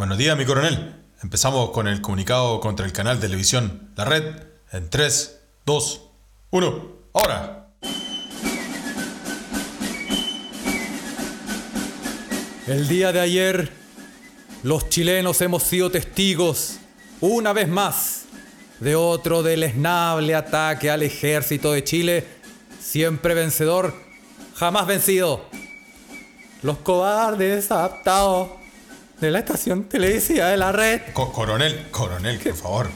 Buenos días, mi coronel. Empezamos con el comunicado contra el canal televisión La Red en 3, 2, 1. ¡Ahora! El día de ayer, los chilenos hemos sido testigos, una vez más, de otro deleznable ataque al ejército de Chile, siempre vencedor, jamás vencido. Los cobardes adaptados de la estación televisiva de la red. Co- coronel, coronel, por favor.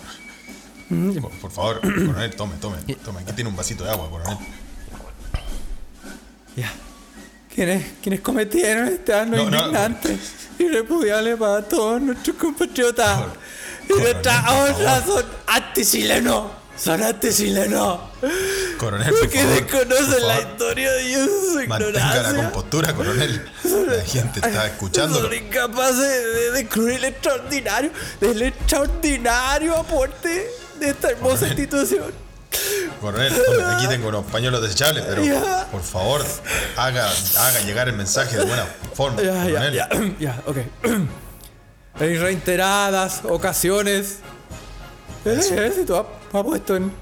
Por, por favor, coronel, tome, tome, tome. Aquí tiene un vasito de agua, coronel. Ya. ¿Quiénes, quienes cometieron este acto No, no, indignante y repudiable para todos nuestros compatriotas? y nuestras honras son anti-chilenos. Son anti-chilenos. Coronel, por Porque favor, desconocen por la favor. historia de ellos, Mantenga la compostura, coronel. La gente está escuchándolo. Son incapaces de descubrir el extraordinario, del extraordinario aporte de esta hermosa Coronel. institución. Coronel, aquí tengo unos pañuelos desechables, pero Ya. por favor, haga, haga llegar el mensaje de buena forma. Ya, ya, coronel. ya, ya, ok. En reiteradas ocasiones, el ejército ha, ha puesto en,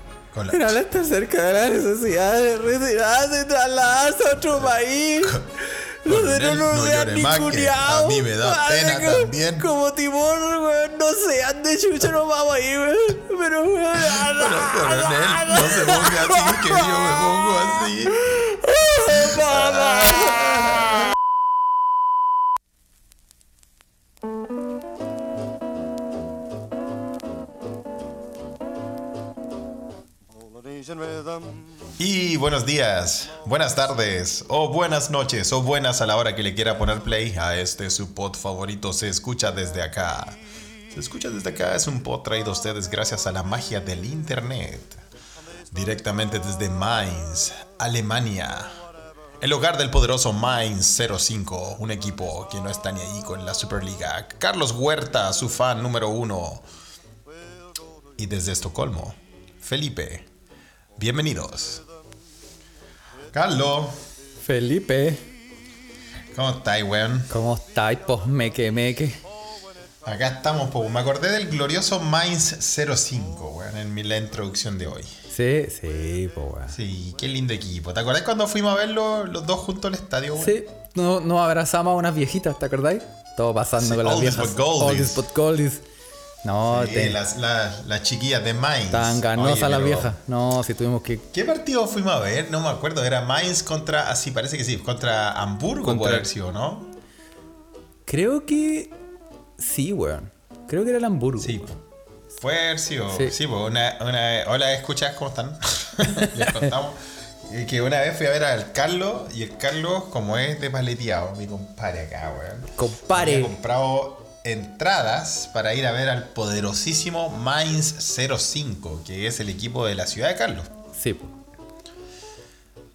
en alerta acerca de la necesidad de retirarse y trasladarse a otro país. No no vean llore ni más, que culiados. a mí me da pena como- también. Como timón, weón, no sean de chucha, nos vamos a ir, weón. Pero, weón. No se ponga así, que yo me pongo así. Y buenos días, buenas tardes, o buenas noches, o buenas a la hora que le quiera poner play a este su pod favorito. Se escucha desde acá. Se escucha desde acá es un pod traído a ustedes gracias a la magia del internet. Directamente desde Mainz, Alemania. El hogar del poderoso Mainz 05, un equipo que no está ni ahí con la Superliga. Carlos Huerta, su fan número uno. Y desde Estocolmo, Felipe. Bienvenidos. Carlos, Felipe, ¿cómo estáis, weón? ¿cómo estáis? Pues meque, meque. Acá estamos, po. me acordé del glorioso Mainz 05, weón, en la introducción de hoy. Sí, sí, pues, weón. Sí, qué lindo equipo. ¿Te acordás cuando fuimos a verlo los dos juntos al estadio, weón? Sí, no- nos abrazamos a unas viejitas, ¿te acordáis? Todo pasando Sí, con las viejas. Oldies but goldies. No, Sí, te- las, las- las chiquillas de Mainz. tan Oye, las pero- viejas. No, si tuvimos que. ¿Qué partido fuimos a ver? No me acuerdo. Era Mainz contra. Así parece que sí. Contra Hamburgo, Contra- puede haber sido, ¿no? Creo que. Sí, weón. Creo que era el Hamburgo. Sí. Fue haber sido. Sí. Sí, po, una, una- Hola, ¿escuchas cómo están? Les contamos. Que una vez fui a ver al Carlos y el Carlos, como es de paleteado, mi compadre acá, weón. Compare. Había comprado entradas para ir a ver al poderosísimo Mainz 05, que es el equipo de la ciudad de Carlos. Sí.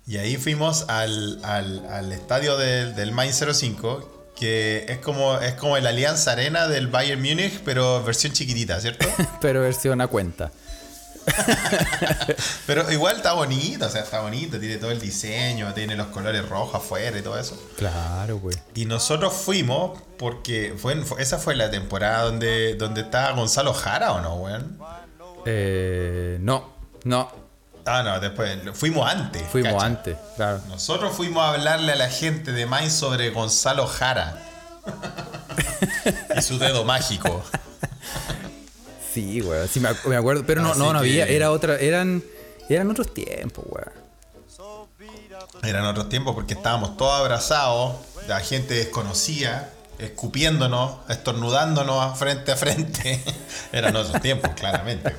Y ahí fuimos al, al- al estadio del, del Mainz 05, que es como, es como el Alianza Arena del Bayern Múnich, pero versión chiquitita, ¿cierto? Pero versión a cuenta. pero igual está bonito, o sea, está bonito, tiene todo el diseño, tiene los colores rojos afuera y todo eso. Claro, güey. Y nosotros fuimos porque fue, esa fue la temporada donde, donde estaba Gonzalo Jara, ¿o no, weón? Eh, no, no. Ah, no, después, fuimos antes. Fuimos cacha. antes, claro. Nosotros fuimos a hablarle a la gente de Mainz sobre Gonzalo Jara. y su dedo mágico. Sí, güey. Sí, me, ac- me acuerdo. Pero no, Así no, no había. que- Era otra. Eran. Eran otros tiempos, güey. Eran otros tiempos porque estábamos todos abrazados, la gente desconocida, escupiéndonos, estornudándonos frente a frente. Eran otros tiempos, claramente.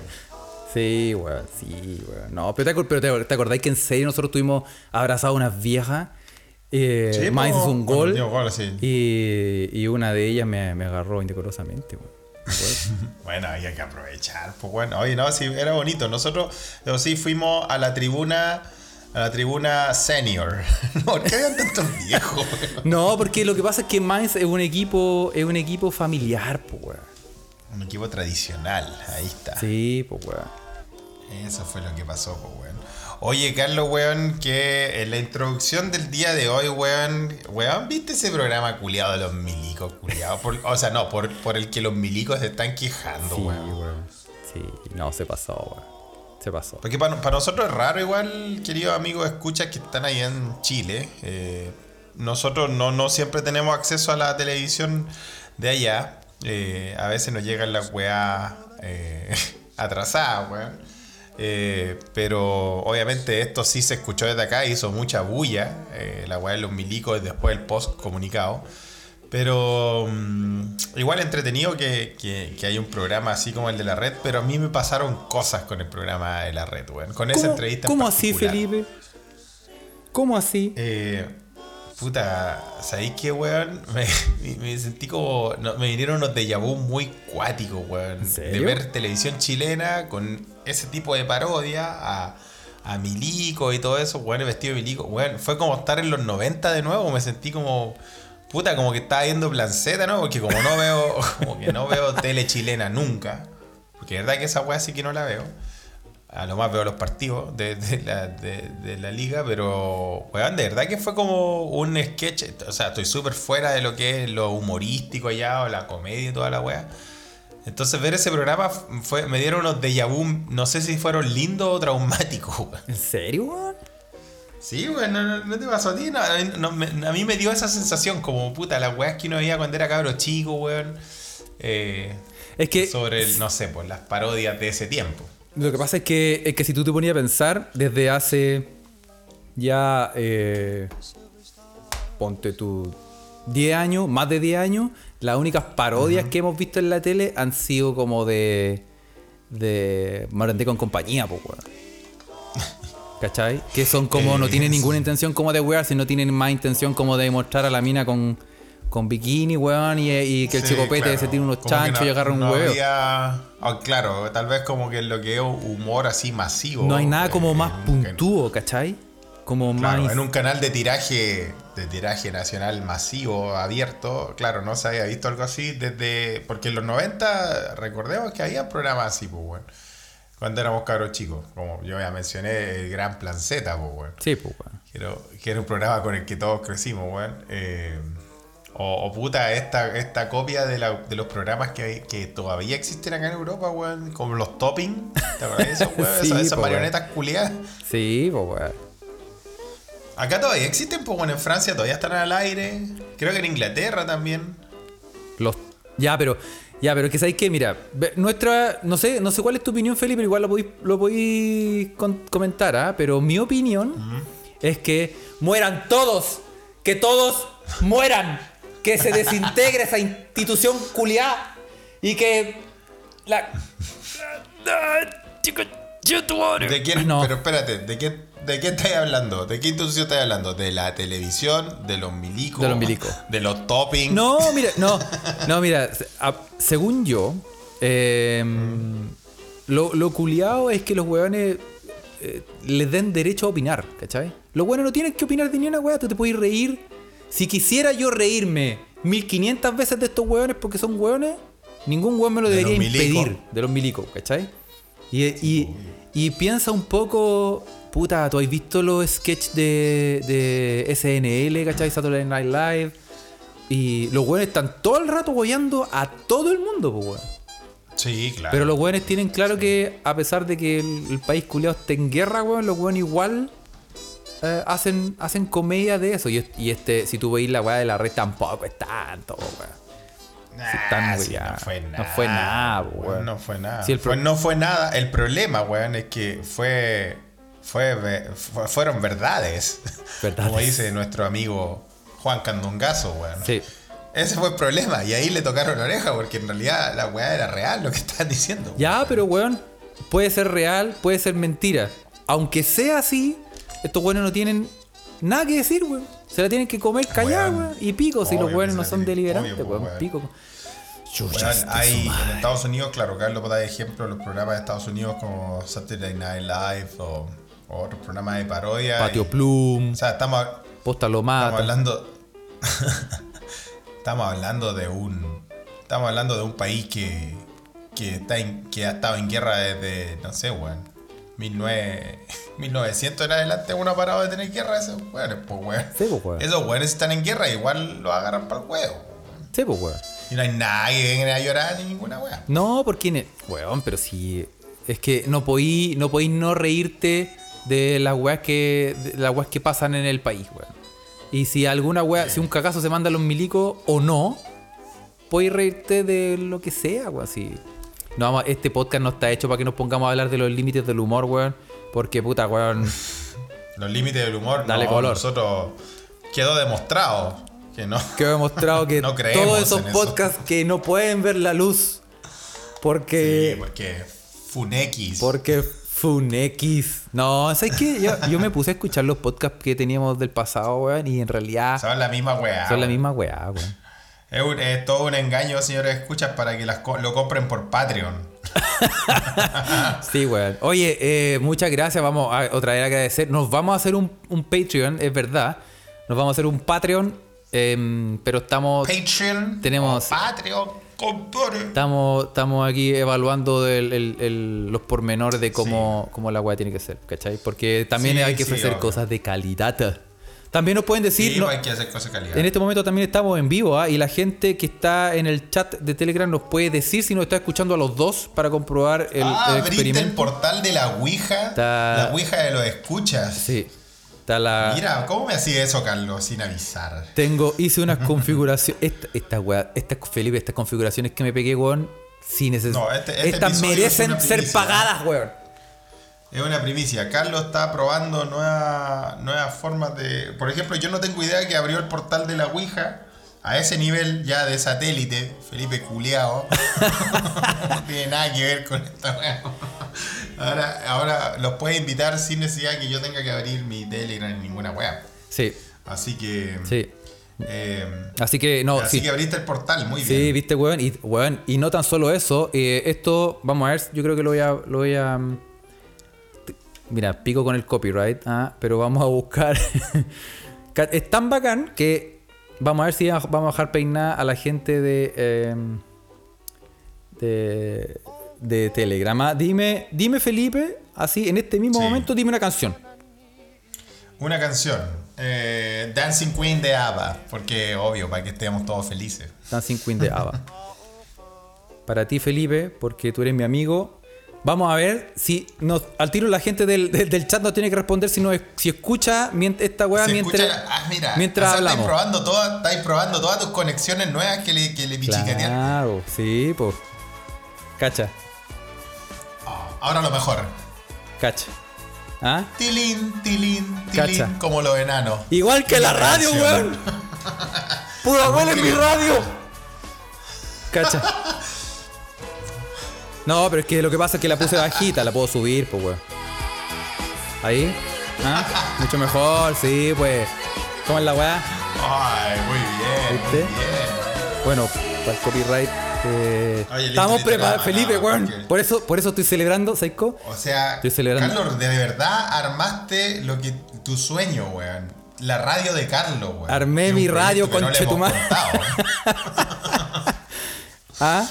Sí, weón, sí, weón. No, pero, te, acor- pero te, te acordáis que en serio nosotros tuvimos abrazados a unas viejas. Eh, Sí, Mainz po, hizo un cuando gol. dio gol, sí. y, y una de ellas me, me agarró indecorosamente, weón. Bueno, había que aprovechar. Pues bueno, oye, no, sí, era bonito. Nosotros, sí, fuimos a la tribuna, a la tribuna senior. ¿Por qué habían tantos viejos? weón? no, porque lo que pasa es que Mainz es un equipo, es un equipo familiar, pues, weón. Un equipo tradicional, ahí está. Sí, pues, weón. Eso fue lo que pasó, pues bueno. Oye, Carlos, weón, que en la introducción del día de hoy, weón, weón, ¿viste ese programa culiado de los milicos, culiado? o sea, no, por, por el que los milicos se están quejando, Sí, weón. weón. Sí, no, se pasó, weón. Se pasó. Porque para, para nosotros es raro, igual, queridos amigos, escuchas que están ahí en Chile. eh, nosotros no, no siempre tenemos acceso a la televisión de allá. eh, a veces nos llegan las weas eh, atrasadas, weón. Eh, pero obviamente esto sí se escuchó desde acá, hizo mucha bulla. eh, la weá de los milicos después del post comunicado. Pero mm, igual entretenido que, que, que hay un programa así como el de la red, pero a mí me pasaron cosas con el programa de la red, weón. Con esa ¿Cómo, entrevista. en ¿cómo así. Felipe? ¿Cómo así? Eh, puta, ¿sabéis qué, weón? Me, me- me sentí como. no, me vinieron unos déjà vu muy cuáticos, weón. ¿En serio? De ver televisión chilena con ese tipo de parodia a, a Milico y todo eso, weón, vestido de Milico. Weón, fue como estar en los 90 de nuevo. Me sentí como. Puta, como que estaba viendo Planceta, ¿no? Porque como no veo. Como que no veo tele chilena nunca. Porque es verdad que esa weá sí que no la veo. A lo más veo los partidos de, la, de- de la liga, pero, weón, de verdad que fue como un sketch. O sea, estoy súper fuera de lo que es lo humorístico allá o la comedia y toda la weá. Entonces, ver ese programa fue, me dieron unos déjà vu, no sé si fueron lindos o traumáticos, weón. ¿En serio, weón? Sí, weón, no, te pasó a ti. No, a, mí, no, me, a mí me dio esa sensación, como puta, las weas que uno veía cuando era cabro chico, weón. eh, Es que sobre, el, no sé, pues las parodias de ese tiempo. lo que pasa es que, es que si tú te ponías a pensar, desde hace ya, eh, ponte tú, 10 años, más de 10 años, las únicas parodias que hemos visto en la tele han sido como de, de Morandé con compañía, pues, weón. ¿Cachai? Que son como, no Eh, tienen sí. ninguna intención como de wear, sino tienen más intención como de mostrar a la mina con, con bikini, weón, y, y que el Sí, chicopete claro. se tire unos Como chanchos no- y agarra un no huevo. había- ah, claro, tal vez como que lo que es humor así masivo. No hay nada como eh, más en- puntúo, ¿cachai? Como Claro, más. en un canal de tiraje, de tiraje nacional masivo, abierto, claro, no se había visto algo así desde. Porque en los 90, recordemos que había programas así, pues, weón. Cuando éramos cabros chicos. Como yo ya mencioné, el Gran Plan Z, pues, weón. Sí, pues. Que era, que era un programa con el que todos crecimos, weón. Eh, o, o puta, esta, esta copia de, la- de los programas que, hay- que todavía existen acá en Europa, weón. Como los topping. ¿Te acuerdas de esos, weón? Sí, esas, esas weón. marionetas culiadas. Sí, pues, weón. Acá todavía existen, pues bueno, en Francia todavía están al aire. Creo que en Inglaterra también. Los... Ya, pero. Ya, pero que sabéis que, mira, nuestra. No sé, no sé cuál es tu opinión, Felipe, pero igual lo podéis, lo podéis comentar, ¿ah? Pero mi opinión es que mueran todos. Que todos mueran. Que se desintegre esa institución culiada. Y que. La. ¿De quién? No. Pero espérate, ¿de qué, ¿de qué estáis hablando? ¿De qué institución estáis hablando? ¿De la televisión? ¿De los milicos? De los milicos. ¿De los topping? No, mira, no, no, mira, a- según yo, eh, lo, lo culiado es que los hueones eh, les den derecho a opinar, ¿cachai? Los hueones no tienen que opinar de ni una hueá, tú te puedes reír. Si quisiera yo reírme 1500 veces de estos hueones porque son hueones, ningún hueón me lo De debería impedir de los milicos, ¿cachai? Y, y- y piensa un poco, puta, tú has visto los sketches de, de SNL, ¿cachai? Saturday Night Live. Y los weones están todo el rato guayando a todo el mundo, pues weón. Sí, claro. Pero los weones tienen claro que a pesar de que el, el país culiado esté en guerra, weón, los weones igual eh, hacen, hacen comedia de eso. Y, es- y este, si tú veis la weá de la red tampoco es tanto, weón. Nah, están no fue No nada. fue nada, weón, weón. No fue nada. El Fue- pro- no fue nada. El problema, weón, es que fue, fue, fueron verdades. Verdades. Como dice nuestro amigo Juan Candongazo, weón. Sí. Ese fue el problema. Y ahí le tocaron la oreja porque en realidad la weá era real lo que estaban diciendo. Ya, pero weón, puede ser real, puede ser mentira. Aunque sea así, estos weones no tienen nada que decir, weón. Se la tienen que comer callada, Weón. Y pico, si los weones no son deliberantes, weón. Pico. Weón, hay en Estados Unidos, claro, Carlos da de ejemplo los programas de Estados Unidos como Saturday Night Live o, o otros programas de parodia. Patio y- Plum, O sea, estamos, Posta lo estamos hablando. estamos hablando de un. Estamos hablando de un país que. que está en- que ha estado en guerra desde. no sé, weón. 19, 1900 en adelante uno ha parado de tener guerra esos weones, pues weón. Sí, pues, weón. Esos weones están en guerra, igual lo agarran para el huevo. weón. Sí, pues, weón. Y no hay nadie que venga a llorar ni ninguna weá. No, porque. ne- Weón, pero si. Es que no podí, no podí no reírte de las weas que. de las weas que pasan en el país, weón. Y si alguna wea, si un cagazo se manda a los milicos o no, podéis reírte de lo que sea, weón. Si. No, vamos, este podcast no está hecho para que nos pongamos a hablar de los límites del humor, weón. Porque puta, weón. Los límites del humor, Dale no, color. nosotros quedó demostrado que no. Quedó demostrado que No todos esos eso. podcasts que no pueden ver la luz. Porque. Sí, porque Funex. Porque Funex. No, ¿sabes qué? Yo, yo me puse a escuchar los podcasts que teníamos del pasado, weón, y en realidad Son la misma weá. son la misma weá, weón. Es, un- es todo un engaño, señores, escuchas, para que las co- lo compren por Patreon. Sí, weón. Oye, eh, muchas gracias. Vamos a otra vez agradecer. Nos vamos a hacer un, un Patreon, es verdad. Nos vamos a hacer un Patreon, em, pero estamos, Patreon. Tenemos- Patreon, compadre. estamos, estamos aquí evaluando el- el- el- los pormenores de cómo, cómo la weá tiene que ser, ¿cachai? Porque también Sí, hay que ofrecer cosas de calidad. También nos pueden decir. Sí, no- pues hay que hacer cosas. En este momento también estamos en vivo, ¿ah? Y la gente que está en el chat de Telegram nos puede decir si nos está escuchando a los dos para comprobar el, ah, el abriste el portal de la Ouija. Está- La Ouija de los escuchas. Sí. Está la. Mira, ¿cómo me hacía eso, Carlos, sin avisar? Tengo, hice unas configuraciones. Esta, esta weá, estas, Felipe, estas configuraciones que me pegué, weón. Sí, neces- No, este- este Estas merecen ser pagadas, weón. Es una primicia. Carlos está probando nuevas nuevas formas de. Por ejemplo, yo no tengo idea que abrió el portal de la Ouija a ese nivel ya de satélite. Felipe Culeado. no tiene nada que ver con esta. Ahora, ahora los puede invitar sin necesidad que yo tenga que abrir mi Telegram ni ninguna wea. Sí, Así que. sí. eh, Así que, no, así sí. que abriste el portal, muy Sí, bien. viste, weón. Y, weón, y no tan solo eso. eh, esto, vamos a ver, yo creo que lo voy a. Lo voy a mira, pico con el copyright, ah, pero vamos a buscar. Ca- es tan bacán que vamos a ver si vamos a dejar peinar a la gente de. eh, de. de Telegram. ah. Dime, dime, Felipe, así, en este mismo Sí. momento, dime una canción. Una canción. eh, Dancing Queen de ABBA. Porque, obvio, para que estemos todos felices. Dancing Queen de ABBA. Para ti, Felipe, porque tú eres mi amigo. Vamos a ver si nos, al tiro la gente del, del- del chat nos tiene que responder si, nos, si escucha esta weá mientras, escucha la- ah, mira, mientras o sea, hablamos. Estáis probando, todas, estáis probando todas tus conexiones nuevas que le, que le. Claro, sí, pues. Cacha, Ah, ahora lo mejor. cacha. ¿Ah? Tilín, tilín, tilín, Cacha. como los enanos. Igual que la radio, weón. Puro gol en mi radio. Cacha. No, pero es que lo que pasa es que la puse bajita, la puedo subir, pues, weón. Ahí. ¿Ah? Mucho mejor, sí, pues. ¿Cómo es la weá? Ay, muy bien. ¿Viste? Muy bien. Bueno, para el copyright. eh, Oye, estamos preparados, Felipe, no, weón. porque- Por eso, por eso estoy celebrando, Seiko. O sea, Estoy celebrando. Carlos, de verdad armaste lo que tu sueño, weón. La radio de Carlos, weón. Armé mi radio, que no contado. Ah,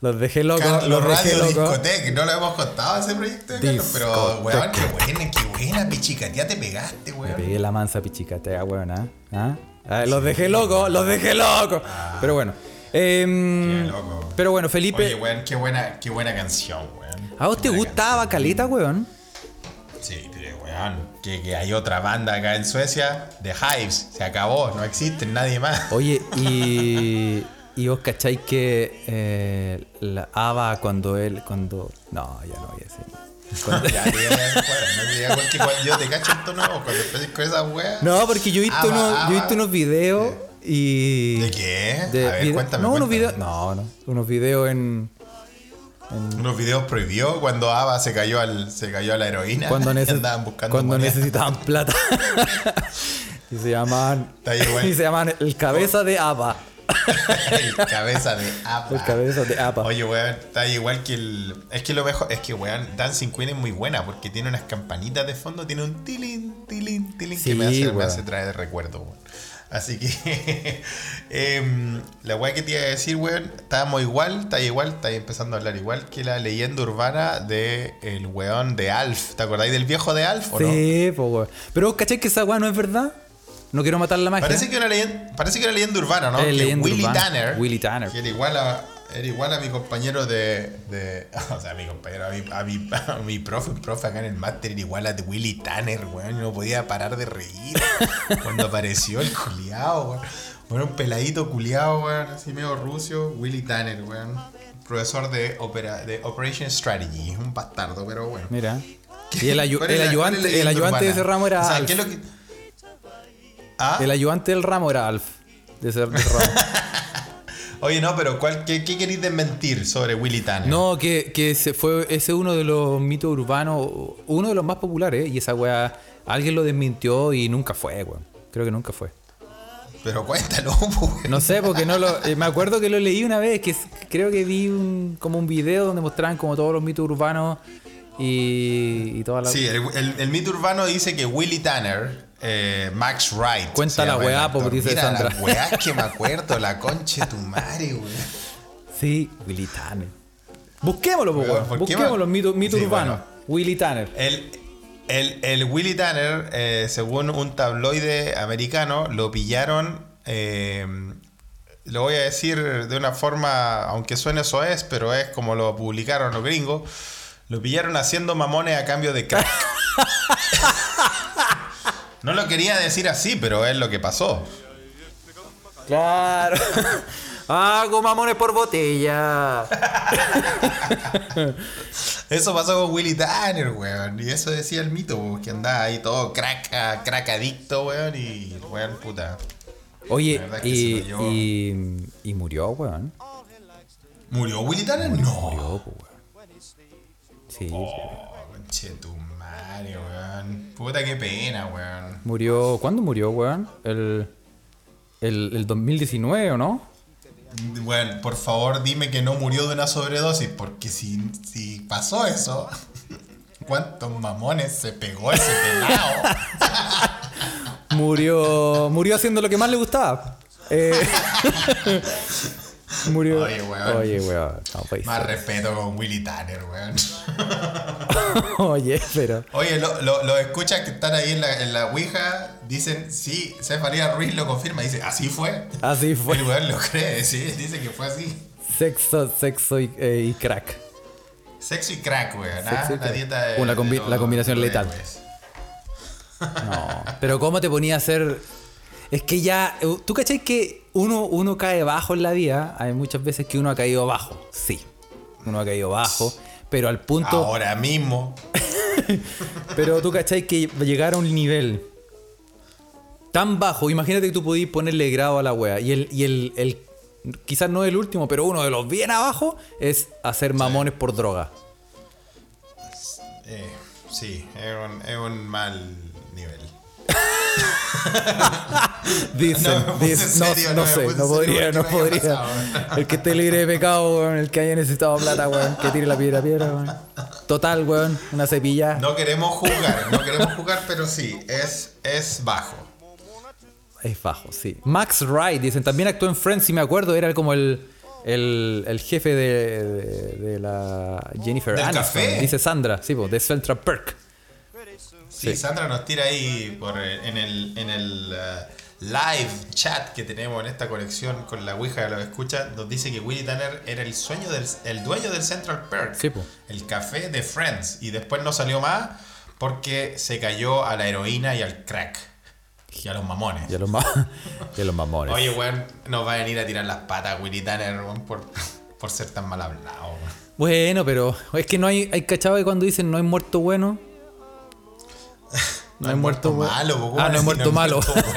los dejé locos, Carlos los dejé Radio locos. Discotec, no lo hemos contado ese proyecto de Carlos, pero weón, qué buena, qué buena pichicatea te pegaste, Me weón. pegué la mansa pichicatea, weón, ¿ah? ¿Ah? Ah, Los dejé locos, los dejé locos. Pero bueno. em, Qué loco. pero bueno, Felipe. Oye, weón, qué buena, qué buena canción, weón. ¿A vos te gustaba Caleta, weón? canción. Sí, pero, weón. Que, que hay otra banda acá en Suecia, The Hives, se acabó, no existe nadie más. Oye, y. Y vos cacháis que eh, la Ava cuando él. cuando. No, ya no voy a decir. Cuando- Ya, te no porque cuando yo te cacho esto nuevo, cuando empecé con esa weá. No, porque yo he visto, unos, yo he visto unos videos y. ¿De qué? de a ver, cuéntame. No, unos cuéntame. videos. No, no. Unos videos en. Unos videos prohibidos cuando Ava se cayó al, se cayó a la heroína. Cuando, y andaban buscando cuando necesitaban plata. y se güey. y se llamaban el cabeza de Ava. el cabeza de Ava. El cabeza de Ava. Oye, weón, está igual que el. Es que lo mejor. Es que, weón, Dancing Queen es muy buena porque tiene unas campanitas de fondo, tiene un tilín, tilín, tilín Sí, que me hace, me hace traer recuerdo, weón. Así que em, la weá que te iba a decir, weón, estábamos igual, está igual, está empezando a hablar igual que la leyenda urbana de el weón de Alf. ¿Te acordáis del viejo de Alf o no? Sí, pues, weón. Pero, ¿cachai que esa weá no es verdad? No quiero matar la magia. Parece que, una leyenda, parece que una leyenda urbana, ¿no? Es leyenda Willy urbana. Tanner, Willy Tanner. que era igual a, era igual a mi compañero de, de- O sea, a mi compañero, a mi, a mi, a mi profe, profe acá en el máster, era igual a Willy Tanner, weón. Yo no podía parar de reír cuando apareció el culiao, weón. Bueno, un peladito culiao, weón, así medio rucio, Willy Tanner, weón. Profesor de, opera, de Operation Strategy, un bastardo, pero bueno. Mira. Y el, ayu- ¿Cuál es el es ayudante, el ayudante de ese ramo era O sea. ¿qué es lo que.? ¿Ah? El ayudante del ramo era Alf. De ese, de ese ramo. Oye, no, pero ¿cuál, qué, ¿qué queréis desmentir sobre Willy Tanner? No, que, que ese fue ese uno de los mitos urbanos, uno de los más populares, y esa weá, alguien lo desmintió y nunca fue, weón. Creo que nunca fue. Pero cuéntalo, pues. No sé, porque no lo. eh, me acuerdo que lo leí una vez, que creo que vi un, como un video donde mostraban como todos los mitos urbanos y, y toda la. Sí, el, el- el mito urbano dice que Willy Tanner, eh, Max Wright. Cuenta la weá, actor. po, dice Mira Sandra. las weás que me acuerdo, la concha de tu madre, weón. Sí, Willy Tanner. Busquémoslo, po, Weón, weón. ¿por qué Busquémoslo, mito, mito Sí, urbano. bueno. Willy Tanner. El, el, el Willy Tanner, eh, según un tabloide americano, lo pillaron. eh, lo voy a decir de una forma, aunque suene eso es, pero es como lo publicaron los gringos. Lo pillaron haciendo mamones a cambio de crack. no lo quería decir así, pero es lo que pasó. Claro. Hago mamones por botella. Eso pasó con Willy Tanner, weón. Y eso decía el mito, weón, que andaba ahí todo crack, ah, crack adicto, weón. Y, weón, puta. Oye, y, y, y murió, weón. ¿Murió Willy Tanner? No. Murió, weón. Sí, Oh, conche weón. Puta, qué pena, weón. Murió. ¿Cuándo murió, weón? El, el, el 2019, ¿o no? Bueno, por favor, dime que no murió de una sobredosis, porque si, si pasó eso, ¿cuántos mamones se pegó ese pelado? Murió. Murió haciendo lo que más le gustaba. Eh, murió. Oye, weón. Oye, weón. No, pues, Más respeto con Willy Tanner, weón. Oye, pero. Oye, lo- lo- los escuchas que están ahí en la, en la Ouija dicen, sí, Cefaría Ruiz lo confirma. Dice, así fue. Así fue. El weón lo cree, sí, dice que fue así. Sexo, sexo y, eh, y crack. Sexo y crack, weón. ¿ah? y La dieta de, Una de combi- los- la combinación los letal. héroes. No. Pero ¿cómo te ponía a hacer.? Es que ya. eh, ¿Tú cachai que uno, uno cae bajo en la vida? Hay muchas veces que uno ha caído bajo. Sí. Uno ha caído bajo. Pero al punto. Ahora mismo. Pero tú cachai que llegar a un nivel tan bajo, imagínate que tú podías ponerle grado a la wea. Y el, y el, el- quizás no el último, pero uno de los bien abajo es hacer mamones por droga. Eh, sí, es un, es un mal nivel. Dicen, No, dicen, no, serio, no sé, no podría, no podría. pasado. El que esté libre de pecado, weón, el que haya necesitado plata, weón, que tire la piedra, piedra, weón. Total, weón, una cepilla. No queremos jugar, no queremos jugar, pero sí, es, es bajo. Es bajo, sí. Max Wright, dicen, también actuó en Friends, si me acuerdo, era como el, el, el jefe de, de, de la Jennifer ¿Del Aniston. café? Dice Sandra, sí, po, de Central Perk. Sí, Sandra nos tira ahí por, en el, en el eh, live chat que tenemos en esta conexión con la Ouija que lo escucha. Nos dice que Willy Tanner era el sueño del el dueño del Central Perk, Sí, el café de Friends. Y después no salió más porque se cayó a la heroína y al crack. Y a los mamones. Y a los, ma- y a los mamones. Oye, weón, nos va a venir a tirar las patas Willy Tanner, weón, por, por ser tan mal hablado, weón. Bueno, pero es que no hay, hay cachado que cuando dicen no hay muerto bueno. No hay muerto bu- malo, po, ¿cómo Ah, no decir muerto malo. muerto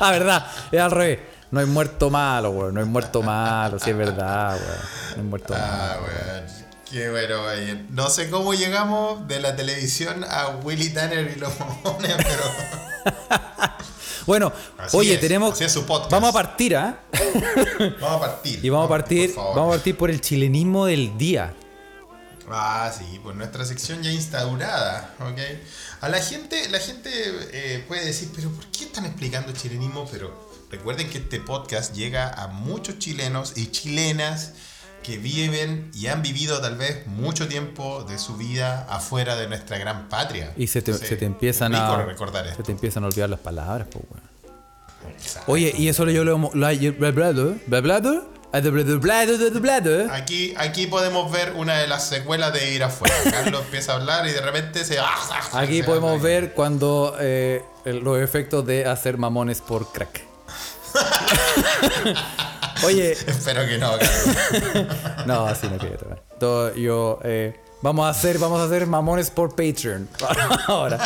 ah, verdad, es al revés. No hay muerto malo, weón. No hay muerto malo, sí es verdad, weón. No hay muerto malo. Ah, weón. Qué bueno, weón. No sé cómo llegamos de la televisión a Willy Tanner y los mamones, pero Bueno, Así oye, es, tenemos. es su. Vamos a partir, ¿ah? vamos a partir. Y vamos a partir, vamos a partir por el chilenismo del día. Ah, sí, pues nuestra sección ya instaurada, ¿ok? A la gente, la gente eh, puede decir, pero ¿por qué están explicando chilenismo? Pero recuerden que este podcast llega a muchos chilenos y chilenas que viven y han vivido tal vez mucho tiempo de su vida afuera de nuestra gran patria. Y se te, Entonces, se te empiezan a. recordar Se te empiezan a olvidar las palabras, pues. Exacto. Oye, y eso yo lo lo hay- Aquí, podemos ver una de las secuelas de Ir afuera. Carlos empieza a hablar y de repente se. Aquí podemos ver cuando los efectos de hacer mamones por crack. Oye. Espero que no, Carlos. no, así no quiero tomar. Yo. Vamos a hacer, vamos a hacer mamones por Patreon. Ahora.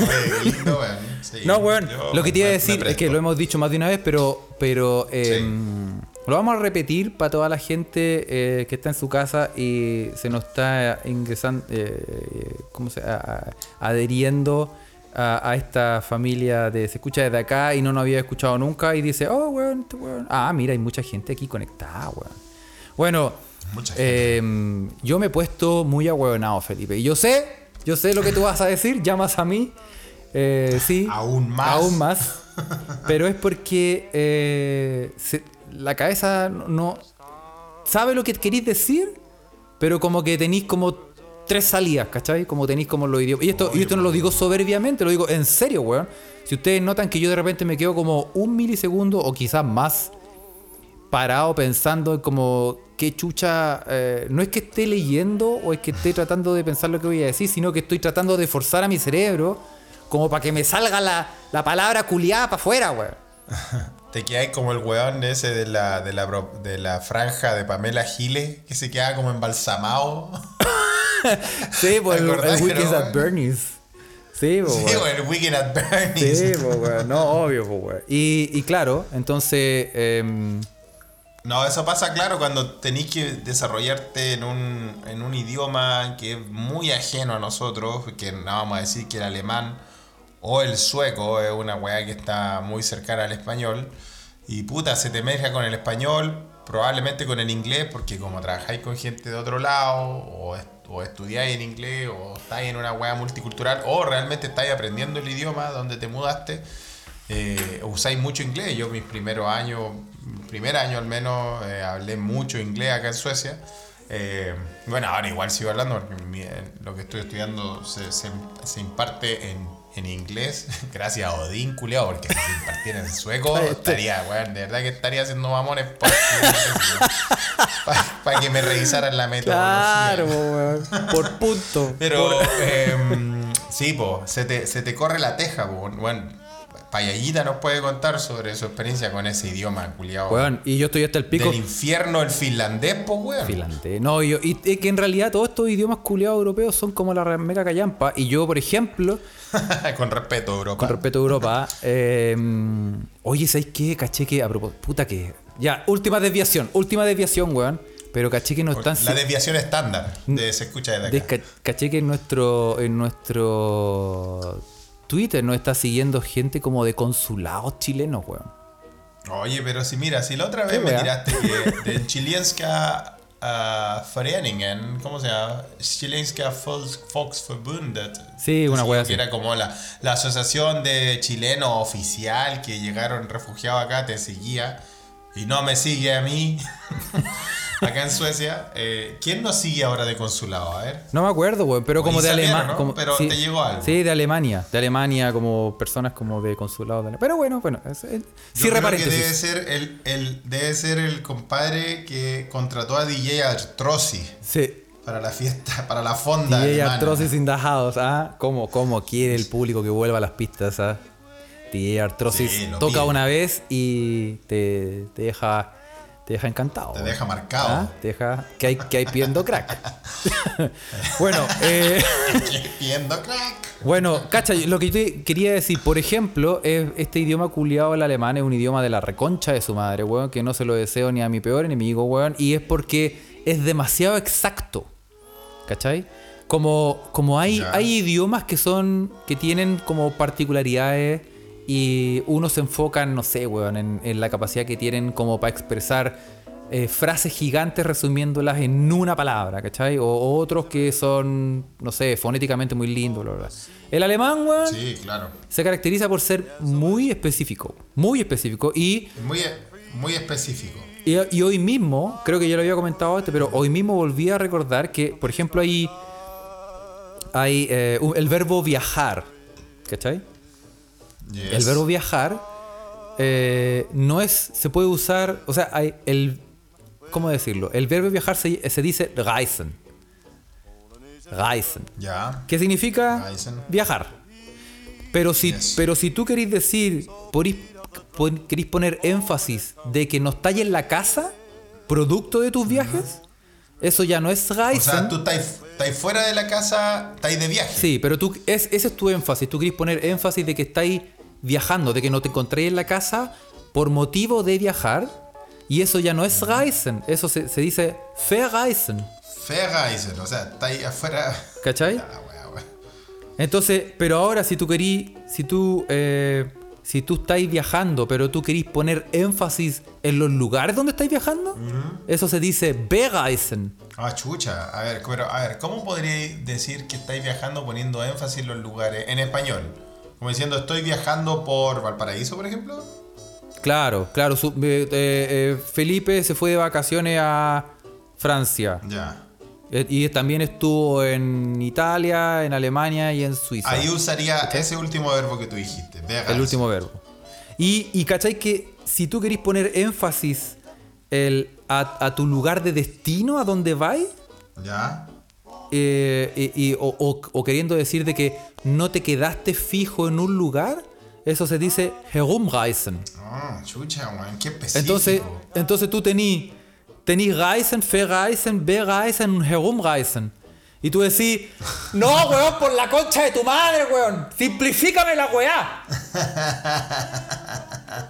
Oye, lindo, no, weón. Bueno, lo que te iba a decir es que lo hemos dicho más de una vez, pero. pero sí lo vamos a repetir para toda la gente eh, que está en su casa y se nos está ingresando, eh, ¿cómo se a- a- adheriendo a, a esta familia de se escucha desde acá y no nos había escuchado nunca y dice, oh, weón, este weón. Ah, mira, hay mucha gente aquí conectada, weón. Bueno, eh, yo me he puesto muy ahueonado, Felipe. Y yo sé, yo sé lo que tú vas a decir, llamas a mí. Eh, sí. Aún más. Aún más. Pero es porque eh, se- la cabeza no, sabe lo que queréis decir, pero como que tenéis como tres salidas, ¿cachai? Como tenéis como los idiomas. Y esto, y esto no lo digo soberbiamente, lo digo en serio, weón. Si ustedes notan que yo de repente me quedo como un milisegundo o quizás más parado pensando en como qué chucha, eh, no es que esté leyendo o es que esté tratando de pensar lo que voy a decir, sino que estoy tratando de forzar a mi cerebro como para que me salga la, la palabra culiada para afuera, weón. Te quedáis como el weón ese de la, de la, de la franja de Pamela Giles, que se queda como embalsamado. Sí, pues el, el que Weekend no, at? Bernie's. Sí, pues, Sí, el Weekend at Bernie's. Sí, pues. No, obvio, pues. Y, y claro, entonces... em, No, eso pasa claro cuando tenéis que desarrollarte en un, en un idioma que es muy ajeno a nosotros, que no vamos a decir que el alemán o el sueco es una weá que está muy cercana al español. Y puta, se te mezcla con el español, probablemente con el inglés, porque como trabajáis con gente de otro lado, o, est- o estudiáis en inglés, o estáis en una weá multicultural, o realmente estáis aprendiendo el idioma donde te mudaste, eh, usáis mucho inglés. Yo mis primeros años, primer año al menos, eh, hablé mucho inglés acá en Suecia. Eh, bueno, ahora igual sigo hablando porque eh, lo que estoy estudiando se, se- se imparte en, en inglés, gracias a Odín, culiao, porque si impartiera en sueco, estaría, weón, de verdad que estaría haciendo mamones para que me revisaran la metodología. Claro, weón. Por punto. Pero, Por- em, sí, po, se te, se te corre la teja, po. Bueno, Payallita nos puede contar sobre su experiencia con ese idioma, culiao. Weón, y yo estoy hasta el pico. Del infierno, el finlandés, po, weón. Finlandés. No, y, yo- y es que en realidad todos estos idiomas culiados europeos son como la mega callampa. Y yo, por ejemplo, con respeto, Europa. con respeto Europa, eh, oye, ¿sabéis qué? Caché que, a propósito, puta que. Ya, última desviación, última desviación, weón. Pero caché que no están. La desviación estándar de se escucha desde de- acá. ca- caché que en nuestro, en nuestro Twitter nos está siguiendo gente como de consulados chilenos, weón. Oye, pero si mira, si la otra ¿Qué vez me tiraste que del Chilenska uh, Vereningen, ¿cómo se llama? Chilenska Volks- Volksverbundet. Sí, una Que así. era como la, la asociación de chilenos oficial que llegaron refugiados acá, te seguía. Y no me sigue a mí. acá en Suecia. Eh, ¿Quién nos sigue ahora de consulado? A ver. No me acuerdo, weón, pero como de Alemania. ¿no? Pero te llegó algo. Sí, de Alemania. De Alemania, como personas como de consulado de Alemania. Pero bueno, bueno. Es, es- creo que debe ser el, el- debe ser el compadre que contrató a DJ Artrosi Sí. para la fiesta, para la fonda. DJ alemana. Artrosis in the house, ¿ah? ¿Cómo, cómo quiere el público que vuelva a las pistas, ah? DJ Artrosis Sí, toca pide. una vez y te, te deja te deja encantado. Te deja marcado. ¿Ah? Te deja que hay, que hay pidiendo crack. bueno, eh, Pidiendo crack. bueno, cacha, lo que yo te quería decir, por ejemplo, es este idioma culiado el alemán es un idioma de la reconcha de su madre, weón, que no se lo deseo ni a mi peor enemigo, weón, y es porque es demasiado exacto. ¿Cachai? Como, como hay, hay idiomas que son. que tienen como particularidades y uno se enfoca, en, no sé, weón, en, en la capacidad que tienen como para expresar eh, frases gigantes resumiéndolas en una palabra, ¿cachai? O, o otros que son, no sé, fonéticamente muy lindos, bla, bla. El alemán, weón, Sí, claro. se caracteriza por ser muy específico, muy específico. Y, Muy, muy específico. y, y hoy mismo, creo que ya lo había comentado antes, pero hoy mismo volví a recordar que, por ejemplo, hay, hay eh, el verbo viajar, ¿cachai? Yes. El verbo viajar eh, no es, se puede usar, o sea, hay el, ¿cómo decirlo? El verbo viajar se, se dice reisen. Reisen. Ya. ¿Qué significa? Reisen. Viajar. Pero si, Yes. pero si tú querís decir, querís poner énfasis de que no estáis en la casa, producto de tus viajes, eso ya no es O Reisen. sea, tú estás estás fuera de la casa, estás de viaje. Sí, pero tú, es, ese es tu énfasis. Tú querés poner énfasis de que estáis viajando, de que no te encontréis en la casa por motivo de viajar. Y eso ya no es Reisen, eso se, se dice Verreisen. Verreisen, o sea, estáis afuera. ¿Cachai? Ah. Entonces, pero ahora si tú querís, si tú, eh, si tú estáis viajando, pero tú querís poner énfasis en los lugares donde estáis viajando, eso se dice Bereisen. Ah, chucha. A ver, pero, a ver, ¿cómo podríais decir que estáis viajando poniendo énfasis en los lugares en español? Como diciendo, estoy viajando por Valparaíso, por ejemplo. Claro, claro. su- eh, eh, Felipe se fue de vacaciones a Francia. Ya. Eh, Y también estuvo en Italia, en Alemania y en Suiza. Ahí usaría ese último verbo que tú dijiste. Verreisen. el último verbo. Y, y cachai que si tú querís poner énfasis el, a, a tu lugar de destino, a donde vais, Ya. eh, y, y- o, o- o queriendo decir de que no te quedaste fijo en un lugar, eso se dice herumreisen. Ah, chucha, weón. Qué específico. Entonces, entonces tú tení, tení reisen, verreisen, bereisen, herumreisen. Y tú decís, no, weón, por la concha de tu madre, weón. Simplifícame la weá.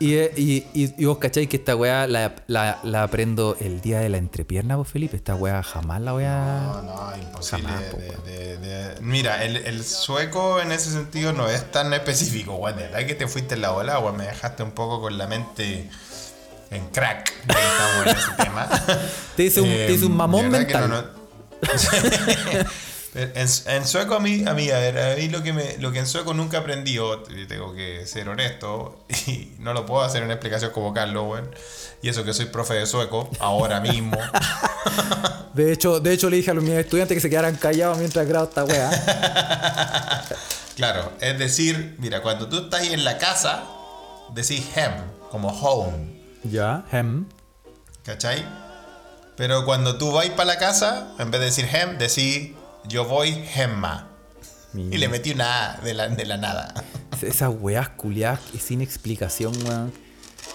y, y, y, y vos cacháis que esta weá la, la, la aprendo el día de la entrepierna, vos Felipe. Esta weá jamás la voy a. No, no, imposible. Jamás, po, de- weón. de- de- Mira, el, el sueco en ese sentido no es tan específico, weón. De verdad que te fuiste en la bola, weón. Me dejaste un poco con la mente en crack. Estamos en ese tema. Te hice un, te hice un Eh, mamón mental. no, en, en sueco a mí, a mí, a ver, a mí lo que, me, lo que en sueco nunca aprendí, o y tengo que ser honesto, y no lo puedo hacer en una explicación como Carlos, weón. Y eso que soy profe de sueco, ahora mismo. De hecho, de hecho, le dije a los mis estudiantes que se quedaran callados mientras grabo esta weá. Claro, es decir, mira, cuando tú estás ahí en la casa, decís hem, como home, ya, hem. ¿cachai? Pero cuando tú vas para la casa, en vez de decir hem, decís yo voy hemma. Y le metí una A de la, de la nada. Esas weas culiadas y sin explicación, weón.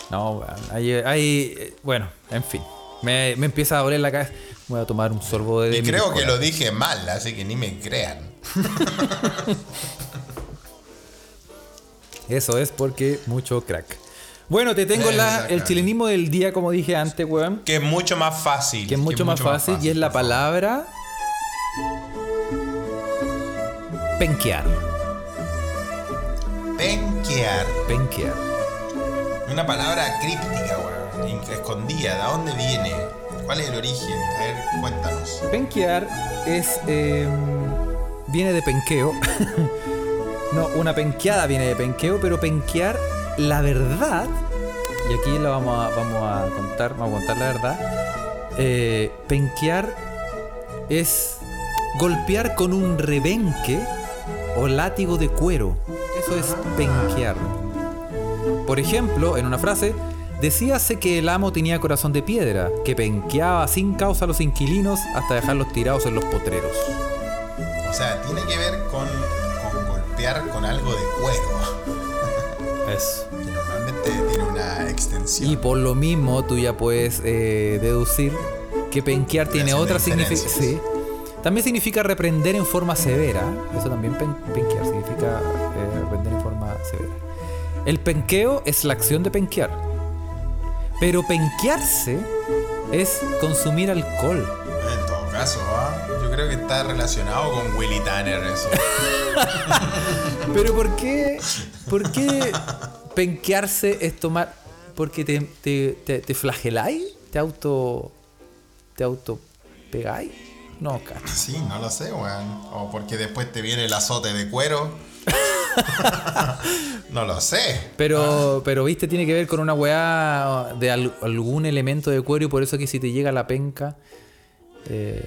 No, weón. Hay, hay- eh, bueno, en fin. Me, me empieza a doler la cabeza. Voy a tomar un sorbo de. Y creo que lo dije mal, así que ni me crean. Eso es porque mucho crack. Bueno, te tengo la, el chilenismo del día, como dije antes, weón. Que es mucho más fácil. Que es mucho, más, fácil, y es la palabra. Penquear. Penquear. Penquear. Una palabra críptica, weón. Escondida. ¿De dónde viene? ¿Cuál es el origen? A ver, cuéntanos. Penquear es. eh, viene de penqueo. no, una penqueada viene de penqueo, pero penquear, la verdad. Y aquí la vamos a, vamos a contar, vamos a contar la verdad. eh, penquear es golpear con un rebenque o látigo de cuero. Eso es penquear. Por ejemplo, en una frase, decíase que el amo tenía corazón de piedra, que penqueaba sin causa a los inquilinos hasta dejarlos tirados en los potreros. O sea, tiene que ver con, con golpear con algo de cuero. Eso. Que normalmente tiene una extensión. Y por lo mismo tú ya puedes eh, deducir que penquear tiene otra significación. Sí. También significa reprender en forma severa. Eso también pen- penquear significa eh, reprender en forma severa. El penqueo es la acción de penquear. Pero penquearse es consumir alcohol. En todo caso, ¿ah? Creo que está relacionado con Willy Tanner eso. Pero ¿por qué? ¿Por qué penquearse es tomar? ¿Porque te, te, te, te flageláis? te auto. te auto pegáis. No, cacho. Sí, no lo sé, weón. O porque después te viene el azote de cuero. no lo sé. Pero, pero viste, tiene que ver con una weá de al- algún elemento de cuero y por eso que si te llega la penca. eh.